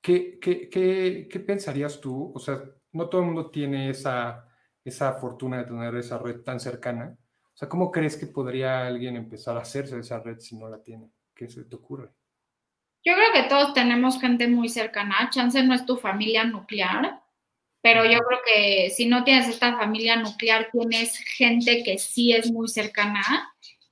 ¿qué, qué, qué, qué pensarías tú? O sea, no todo el mundo tiene esa, esa fortuna de tener esa red tan cercana. O sea, ¿cómo crees que podría alguien empezar a hacerse esa red si no la tiene? ¿Qué se te ocurre? Yo creo que todos tenemos gente muy cercana. Chance no es tu familia nuclear, pero yo creo que si no tienes esta familia nuclear, tienes gente que sí es muy cercana.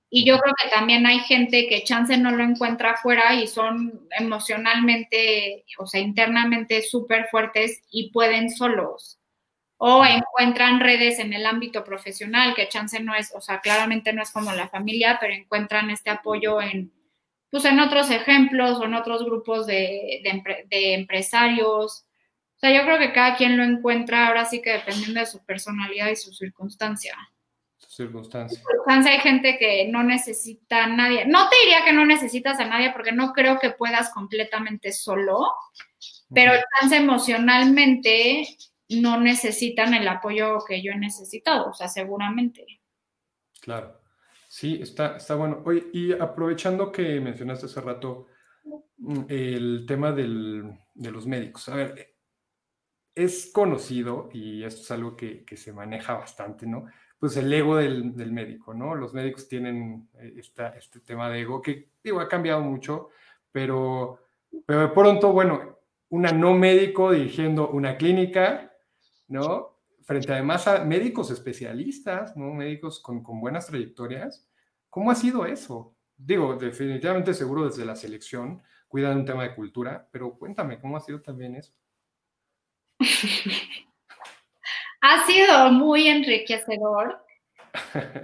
Y yo creo que también hay gente que chance no lo encuentra afuera y son emocionalmente, o sea, internamente súper fuertes y pueden solos. O encuentran redes en el ámbito profesional, que chance no es, o sea, claramente no es como la familia, pero encuentran este apoyo en, pues en otros ejemplos o en otros grupos de, de empresarios sea, yo creo que cada quien lo encuentra ahora sí que dependiendo de su personalidad y su circunstancia. Su circunstancia. Hay gente que no necesita a nadie. No te diría que no necesitas a nadie porque no creo que puedas completamente solo, pero chance emocionalmente no necesitan el apoyo que yo he necesitado, o sea, seguramente. Claro. Sí, está, está bueno. Oye, y aprovechando que mencionaste hace rato mm, el tema del, de los médicos. A ver, es conocido, y esto es algo que, se maneja bastante, ¿no? Pues el ego del, médico, ¿no? Los médicos tienen eh, este tema de ego que, digo, ha cambiado mucho, pero, pero de pronto, bueno, una no médico dirigiendo una clínica, ¿no? Frente además a médicos especialistas, ¿no? Médicos con, con buenas trayectorias. ¿Cómo ha sido eso? Digo, definitivamente seguro desde la selección, cuidan un tema de cultura, pero cuéntame, ¿cómo ha sido también eso? ha sido muy enriquecedor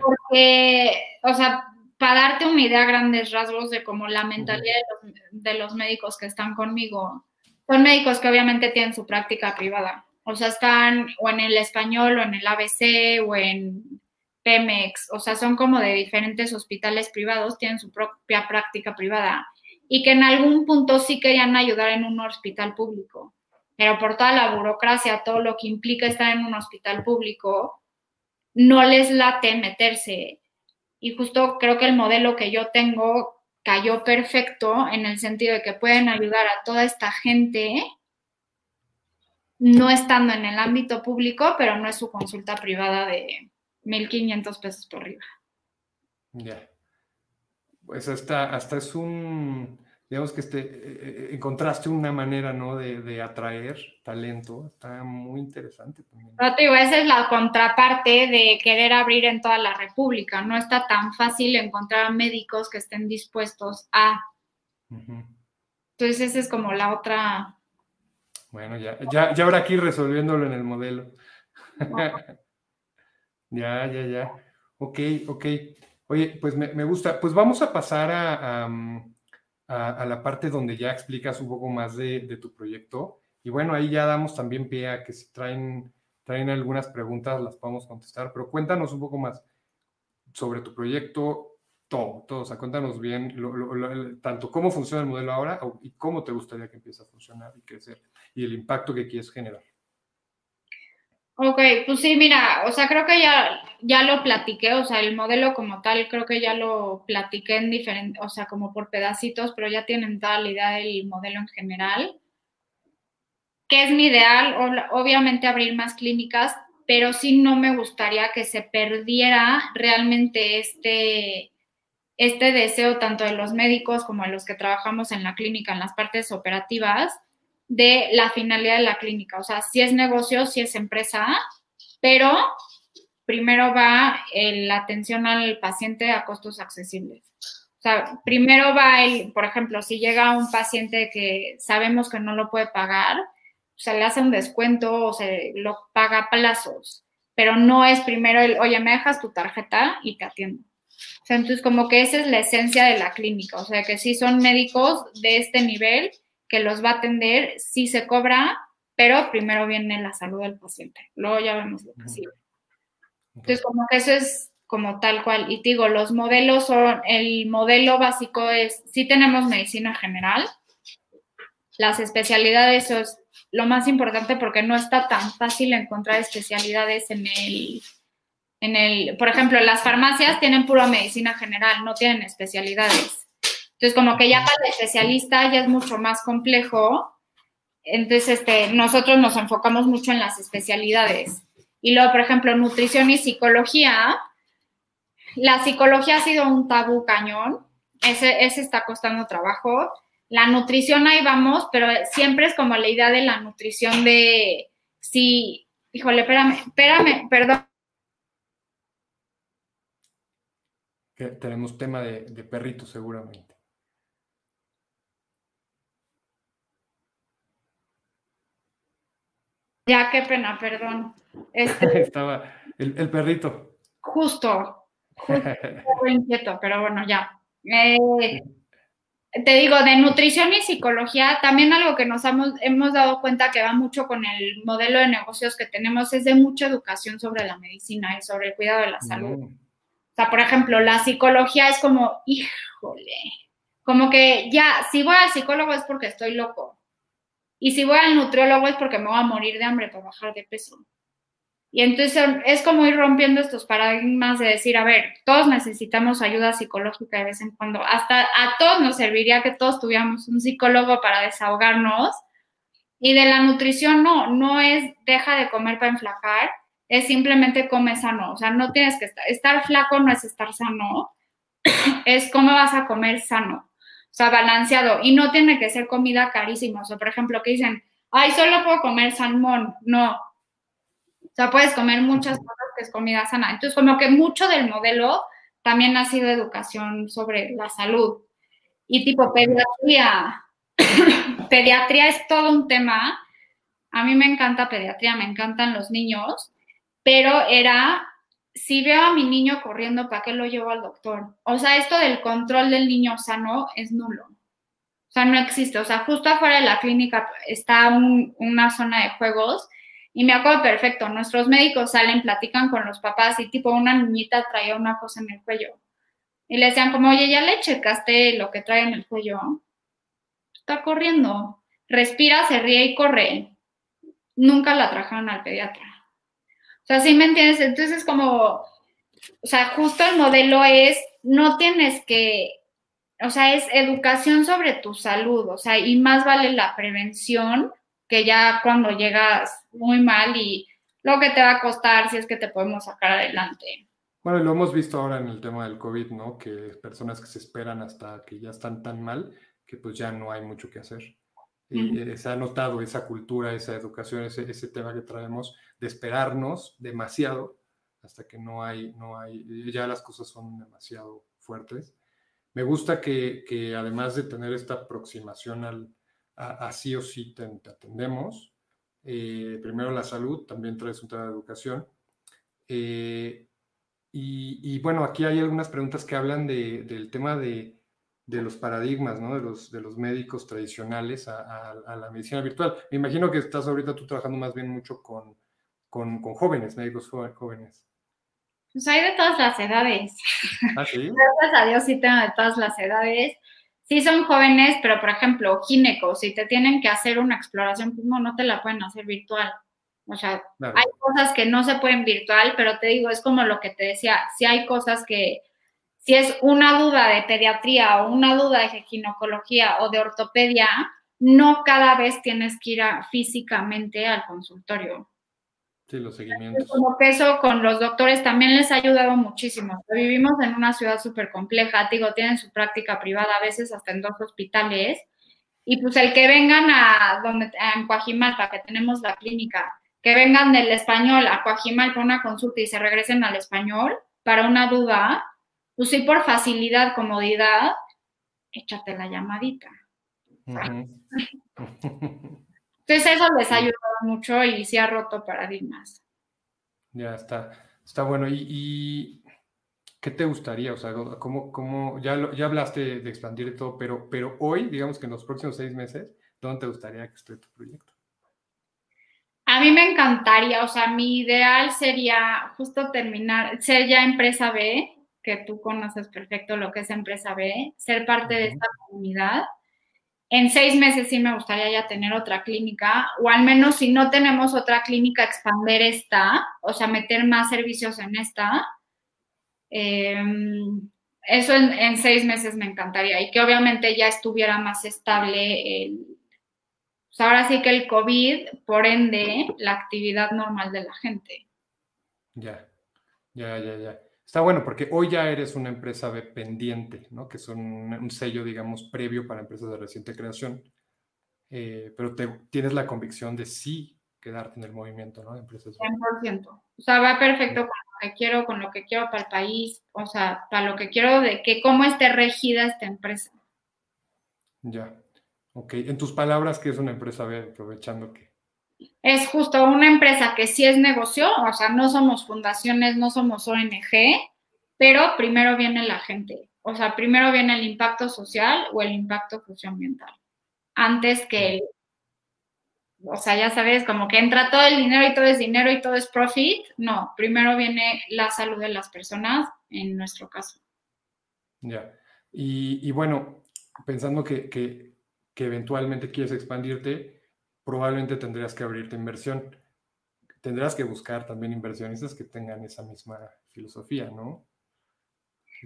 porque, o sea, para darte una idea grandes rasgos de cómo la mentalidad de los, médicos que están conmigo, son médicos que obviamente tienen su práctica privada. O sea, están o en el español o en el ABC o en Pemex. O sea, son como de diferentes hospitales privados, tienen su propia práctica privada y que en algún punto sí querían ayudar en un hospital público pero por toda la burocracia, todo lo que implica estar en un hospital público, no les late meterse. Y justo creo que el modelo que yo tengo cayó perfecto en el sentido de que pueden ayudar a toda esta gente no estando en el ámbito público, pero no es su consulta privada de 1.500 pesos por arriba. Ya. Pues hasta, hasta es un, digamos que este, eh, eh, encontraste una manera, ¿no? De, atraer talento, está muy interesante también. Pero te digo, esa es la contraparte de querer abrir en toda la República, no está tan fácil encontrar médicos que estén dispuestos a. Entonces esa es como la otra... Bueno, ya, ya, ya ahora aquí resolviéndolo en el modelo. ya, ya, ya. Ok, ok. Oye, pues me, gusta. Pues vamos a pasar a mm, a, la parte donde ya explicas un poco más de, tu proyecto. Y bueno, ahí ya damos también pie a que si traen, traen algunas preguntas, las podemos contestar, pero cuéntanos un poco más sobre tu proyecto, todo, todo. O sea, cuéntanos bien tanto cómo funciona el modelo ahora y cómo te gustaría que empiece a funcionar y crecer y el impacto que quieres generar. Ok, pues sí, mira, o sea, creo que ya, ya lo platiqué, o sea, el modelo como tal, creo que ya lo platiqué en diferentes, o sea, como por pedacitos, pero ya tienen toda la idea del modelo en general. ¿Qué es mi ideal? Obviamente abrir más clínicas, pero sí no me gustaría que se perdiera realmente este, este deseo tanto de los médicos como de los que trabajamos en la clínica, en las partes operativas, de la finalidad de la clínica. O sea, si es negocio, si es empresa, pero primero va la atención al paciente a costos accesibles. O sea, primero va el, por ejemplo, si llega un paciente que sabemos que no lo puede pagar, se le hace un descuento o se lo paga a plazos, pero no es primero el, oye, me dejas tu tarjeta y te atiendo. O sea, entonces como que esa es la esencia de la clínica, o sea, que si son médicos de este nivel que los va a atender, sí se cobra, pero primero viene la salud del paciente, luego ya vemos lo que sigue. Entonces como que eso es como tal cual. Y digo, los modelos son, el modelo básico es, sí tenemos medicina general, las especialidades es lo más importante porque no está tan fácil encontrar especialidades en el, en el, por ejemplo, las farmacias tienen pura medicina general, no tienen especialidades. Entonces, como que ya para el especialista ya es mucho más complejo. Entonces, este, nosotros nos enfocamos mucho en las especialidades. Y luego, por ejemplo, nutrición y psicología, la psicología ha sido un tabú cañón, ese, ese está costando trabajo. La nutrición ahí vamos, pero siempre es como la idea de la nutrición de si, híjole, espérame, espérame, perdón. tenemos tema de, de perrito seguramente. Ya, qué pena, perdón. Este, Estaba el, el perrito. Justo, muy inquieto, pero bueno, ya. Eh, te digo, de nutrición y psicología, también algo que nos hemos, hemos dado cuenta que va mucho con el modelo de negocios que tenemos es de mucha educación sobre la medicina y sobre el cuidado de la salud. Mm. O sea, por ejemplo, la psicología es como, híjole, como que ya, si voy al psicólogo es porque estoy loco. Y si voy al nutriólogo es porque me voy a morir de hambre para bajar de peso. Y entonces es como ir rompiendo estos paradigmas de decir, a ver, todos necesitamos ayuda psicológica de vez en cuando. Hasta a todos nos serviría que todos tuviéramos un psicólogo para desahogarnos. Y de la nutrición no, no es deja de comer para enflacar, es simplemente come sano. O sea, no tienes que estar, estar flaco no es estar sano, es cómo vas a comer sano. O sea, balanceado. Y no tiene que ser comida carísima. O sea, por ejemplo, que dicen, ay, solo puedo comer salmón. No, o sea, puedes comer muchas cosas que es comida sana. Entonces, como que mucho del modelo también ha sido educación sobre la salud. Y tipo pediatría. pediatría es todo un tema. A mí me encanta pediatría, me encantan los niños, pero era, si veo a mi niño corriendo, ¿para qué lo llevo al doctor? O sea, esto del control del niño sano es nulo. O sea, no existe. O sea, justo afuera de la clínica está una zona de juegos y me acuerdo perfecto, nuestros médicos salen, platican con los papás y tipo una niñita traía una cosa en el cuello. Y le decían como, oye, ¿ya le checaste lo que trae en el cuello? Está corriendo. Respira, se ríe y corre. Nunca la trajeron al pediatra. O sea, ¿sí me entiendes? Entonces es como, o sea, justo el modelo es, no tienes que, o sea, es educación sobre tu salud, o sea, y más vale la prevención que ya cuando llegas muy mal y lo que te va a costar si es que te podemos sacar adelante. Bueno, lo hemos visto ahora en el tema del COVID, ¿no? Que personas que se esperan hasta que ya están tan mal que pues ya no hay mucho que hacer. Y se ha notado esa cultura, esa educación, ese, ese, tema que traemos de esperarnos demasiado hasta que no hay, no hay, ya las cosas son demasiado fuertes. Me gusta que, que además de tener esta aproximación al, así o sí te, atendemos. Eh, primero la salud, también traes un tema de educación. Eh, y, bueno, aquí hay algunas preguntas que hablan de, del tema de, de, los paradigmas, ¿no? De los, de los médicos tradicionales a, a, la medicina virtual. Me imagino que estás ahorita tú trabajando más bien mucho con, con, con jóvenes, médicos jóvenes. Pues hay de todas las edades. ¿Ah, sí? Gracias a Dios sí tengo de todas las edades sí son jóvenes, pero por ejemplo, ginecos, si te tienen que hacer una exploración, pues no, no te la pueden hacer virtual. O sea, hay cosas que no se pueden virtual, pero te digo, es como lo que te decía, si hay cosas que, si es una duda de pediatría o una duda de ginecología o de ortopedia, no cada vez tienes que ir físicamente al consultorio. Sí, los seguimientos. Como que eso con los doctores también les ha ayudado muchísimo. Vivimos en una ciudad súper compleja, digo, tienen su práctica privada, a veces hasta en dos hospitales. Y pues el que vengan a donde, en Coajimalpa, que tenemos la clínica, que vengan del español a Coajimalpa una consulta y se regresen al español para una duda, pues sí, por facilidad, comodidad, échate la llamadita. Entonces eso les ha ayudado mucho y sí ha roto paradigmas. Ya está, está bueno. ¿Y, qué te gustaría? O sea, ¿cómo, cómo ya, ya hablaste de expandir todo, pero, pero hoy, digamos que en los próximos seis meses, ¿dónde te gustaría que esté tu proyecto? A mí me encantaría, o sea, mi ideal sería justo terminar, ser ya empresa B, que tú conoces perfecto lo que es empresa B, ser parte de esta comunidad en seis meses sí me gustaría ya tener otra clínica, o al menos si no tenemos otra clínica, expander esta, o sea, meter más servicios en esta. Em, eso en, seis meses me encantaría y que obviamente ya estuviera más estable el, pues ahora sí que el COVID, por ende, la actividad normal de la gente. Ya, ya, ya, ya. Está bueno porque hoy ya eres una empresa dependiente, ¿no? Que son un, sello, digamos, previo para empresas de reciente creación, eh, pero te, tienes la convicción de sí quedarte en el movimiento, ¿no? De empresas. 100%. O sea, va perfecto con lo que quiero, con lo que quiero para el país, o sea, para lo que quiero de que cómo esté regida esta empresa. Ya. Ok. En tus palabras, ¿qué es una empresa B? Aprovechando que es justo una empresa que sí es negocio, o sea, no somos fundaciones, no somos ONG, pero primero viene la gente. O sea, primero viene el impacto social o el impacto socioambiental. Antes que o sea, ya sabes, como que entra todo el dinero y todo es dinero y todo es profit. No, primero viene la salud de las personas, en nuestro caso. Ya. Y, bueno, pensando que, que eventualmente quieres expandirte, probablemente tendrías que abrirte inversión. Tendrás que buscar también inversionistas que tengan esa misma filosofía, ¿no?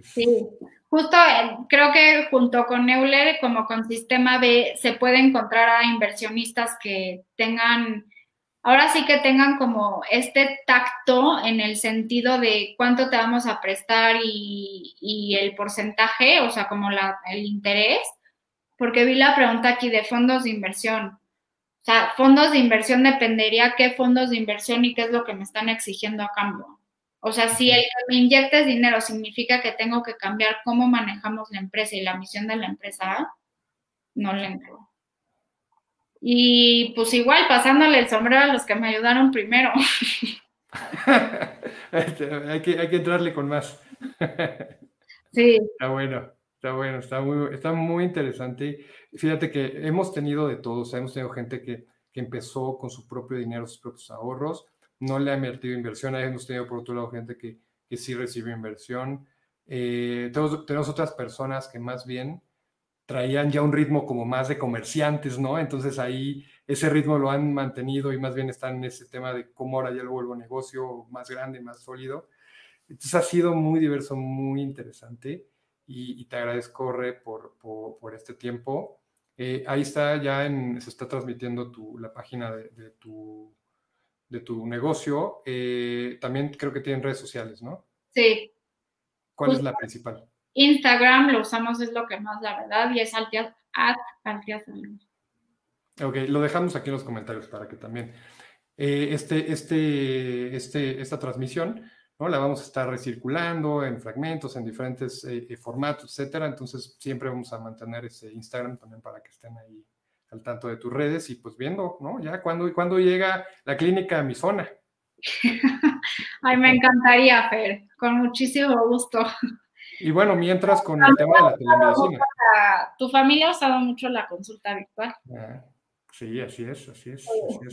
Sí, justo eh, creo que junto con Euler, como con Sistema B, se puede encontrar a inversionistas que tengan, ahora sí que tengan como este tacto en el sentido de cuánto te vamos a prestar y, el porcentaje, o sea, como el interés, porque vi la pregunta aquí de fondos de inversión. O sea, fondos de inversión dependería qué fondos de inversión y qué es lo que me están exigiendo a cambio. O sea, si el que me inyectes dinero significa que tengo que cambiar cómo manejamos la empresa y la misión de la empresa, no le entro. Y pues igual, pasándole el sombrero a los que me ayudaron primero. Este, hay, que, hay que entrarle con más. sí. Está bueno. Está bueno, está muy, está muy interesante. Fíjate que hemos tenido de todo, o sea, hemos tenido gente que, que, empezó con su propio dinero, sus propios ahorros, no le ha invertido inversión, ahí hemos tenido por otro lado gente que, que sí recibió inversión. Eh, tenemos, tenemos, otras personas que más bien traían ya un ritmo como más de comerciantes, ¿no? Entonces ahí ese ritmo lo han mantenido y más bien están en ese tema de cómo ahora ya lo vuelvo negocio más grande, más sólido. Entonces ha sido muy diverso, muy interesante y, te agradezco, Re, por, por, este tiempo. Eh, ahí está, ya en, se está transmitiendo tu, la página de, tu, de tu negocio. Eh, también creo que tienen redes sociales, ¿no? Sí. ¿Cuál es la principal? Instagram lo usamos, es lo que más, la verdad, y es Altias, Ok, lo dejamos aquí en los comentarios para que también eh, este, este, este, esta transmisión la vamos a estar recirculando en fragmentos, en diferentes eh, eh, formatos, etcétera. Entonces, siempre vamos a mantener ese Instagram también para que estén ahí al tanto de tus redes y pues viendo, ¿no? Ya cuando, cuando llega la clínica a mi zona. Ay, me encantaría, Fer, con muchísimo gusto. Y bueno, mientras con el tema de la telemedicina. Tu familia ha usado mucho la consulta virtual. Ah, sí, así es, así es,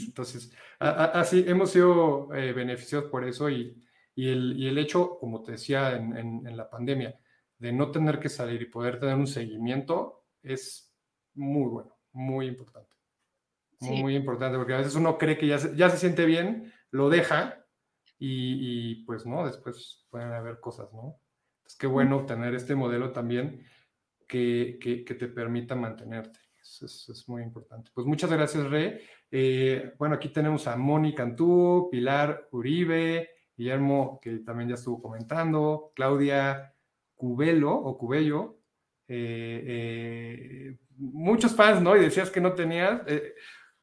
Entonces, así hemos sido eh, beneficiados por eso y y el, hecho, como te decía en, la pandemia, de no tener que salir y poder tener un seguimiento es muy bueno, muy importante. Muy, importante, porque a veces uno cree que ya se, ya se siente bien, lo deja y, pues no, después pueden haber cosas, ¿no? Es que bueno tener este modelo también que, te permita mantenerte. Eso es, muy importante. Pues muchas gracias, Re. Eh, bueno, aquí tenemos a Moni Cantú, Pilar Uribe, Guillermo, que también ya estuvo comentando, Claudia Cubelo o Cubello, eh, eh, muchos fans, ¿no? Y decías que no tenías. Eh,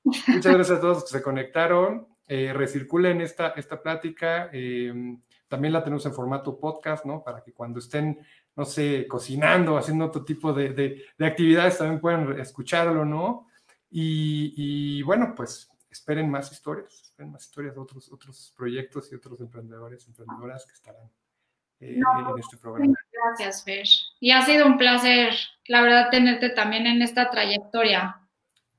muchas gracias a todos que se conectaron. recirculen esta, esta plática. Em, también la tenemos en formato podcast, ¿no? Para que cuando estén, no sé, cocinando, haciendo otro tipo de, de, actividades, también puedan escucharlo, ¿no? Y, bueno, pues esperen más historias, esperen más historias de otros, otros proyectos y otros emprendedores, emprendedoras que estarán eh, en este programa. Gracias, Fer. Y ha sido un placer, la verdad, tenerte también en esta trayectoria.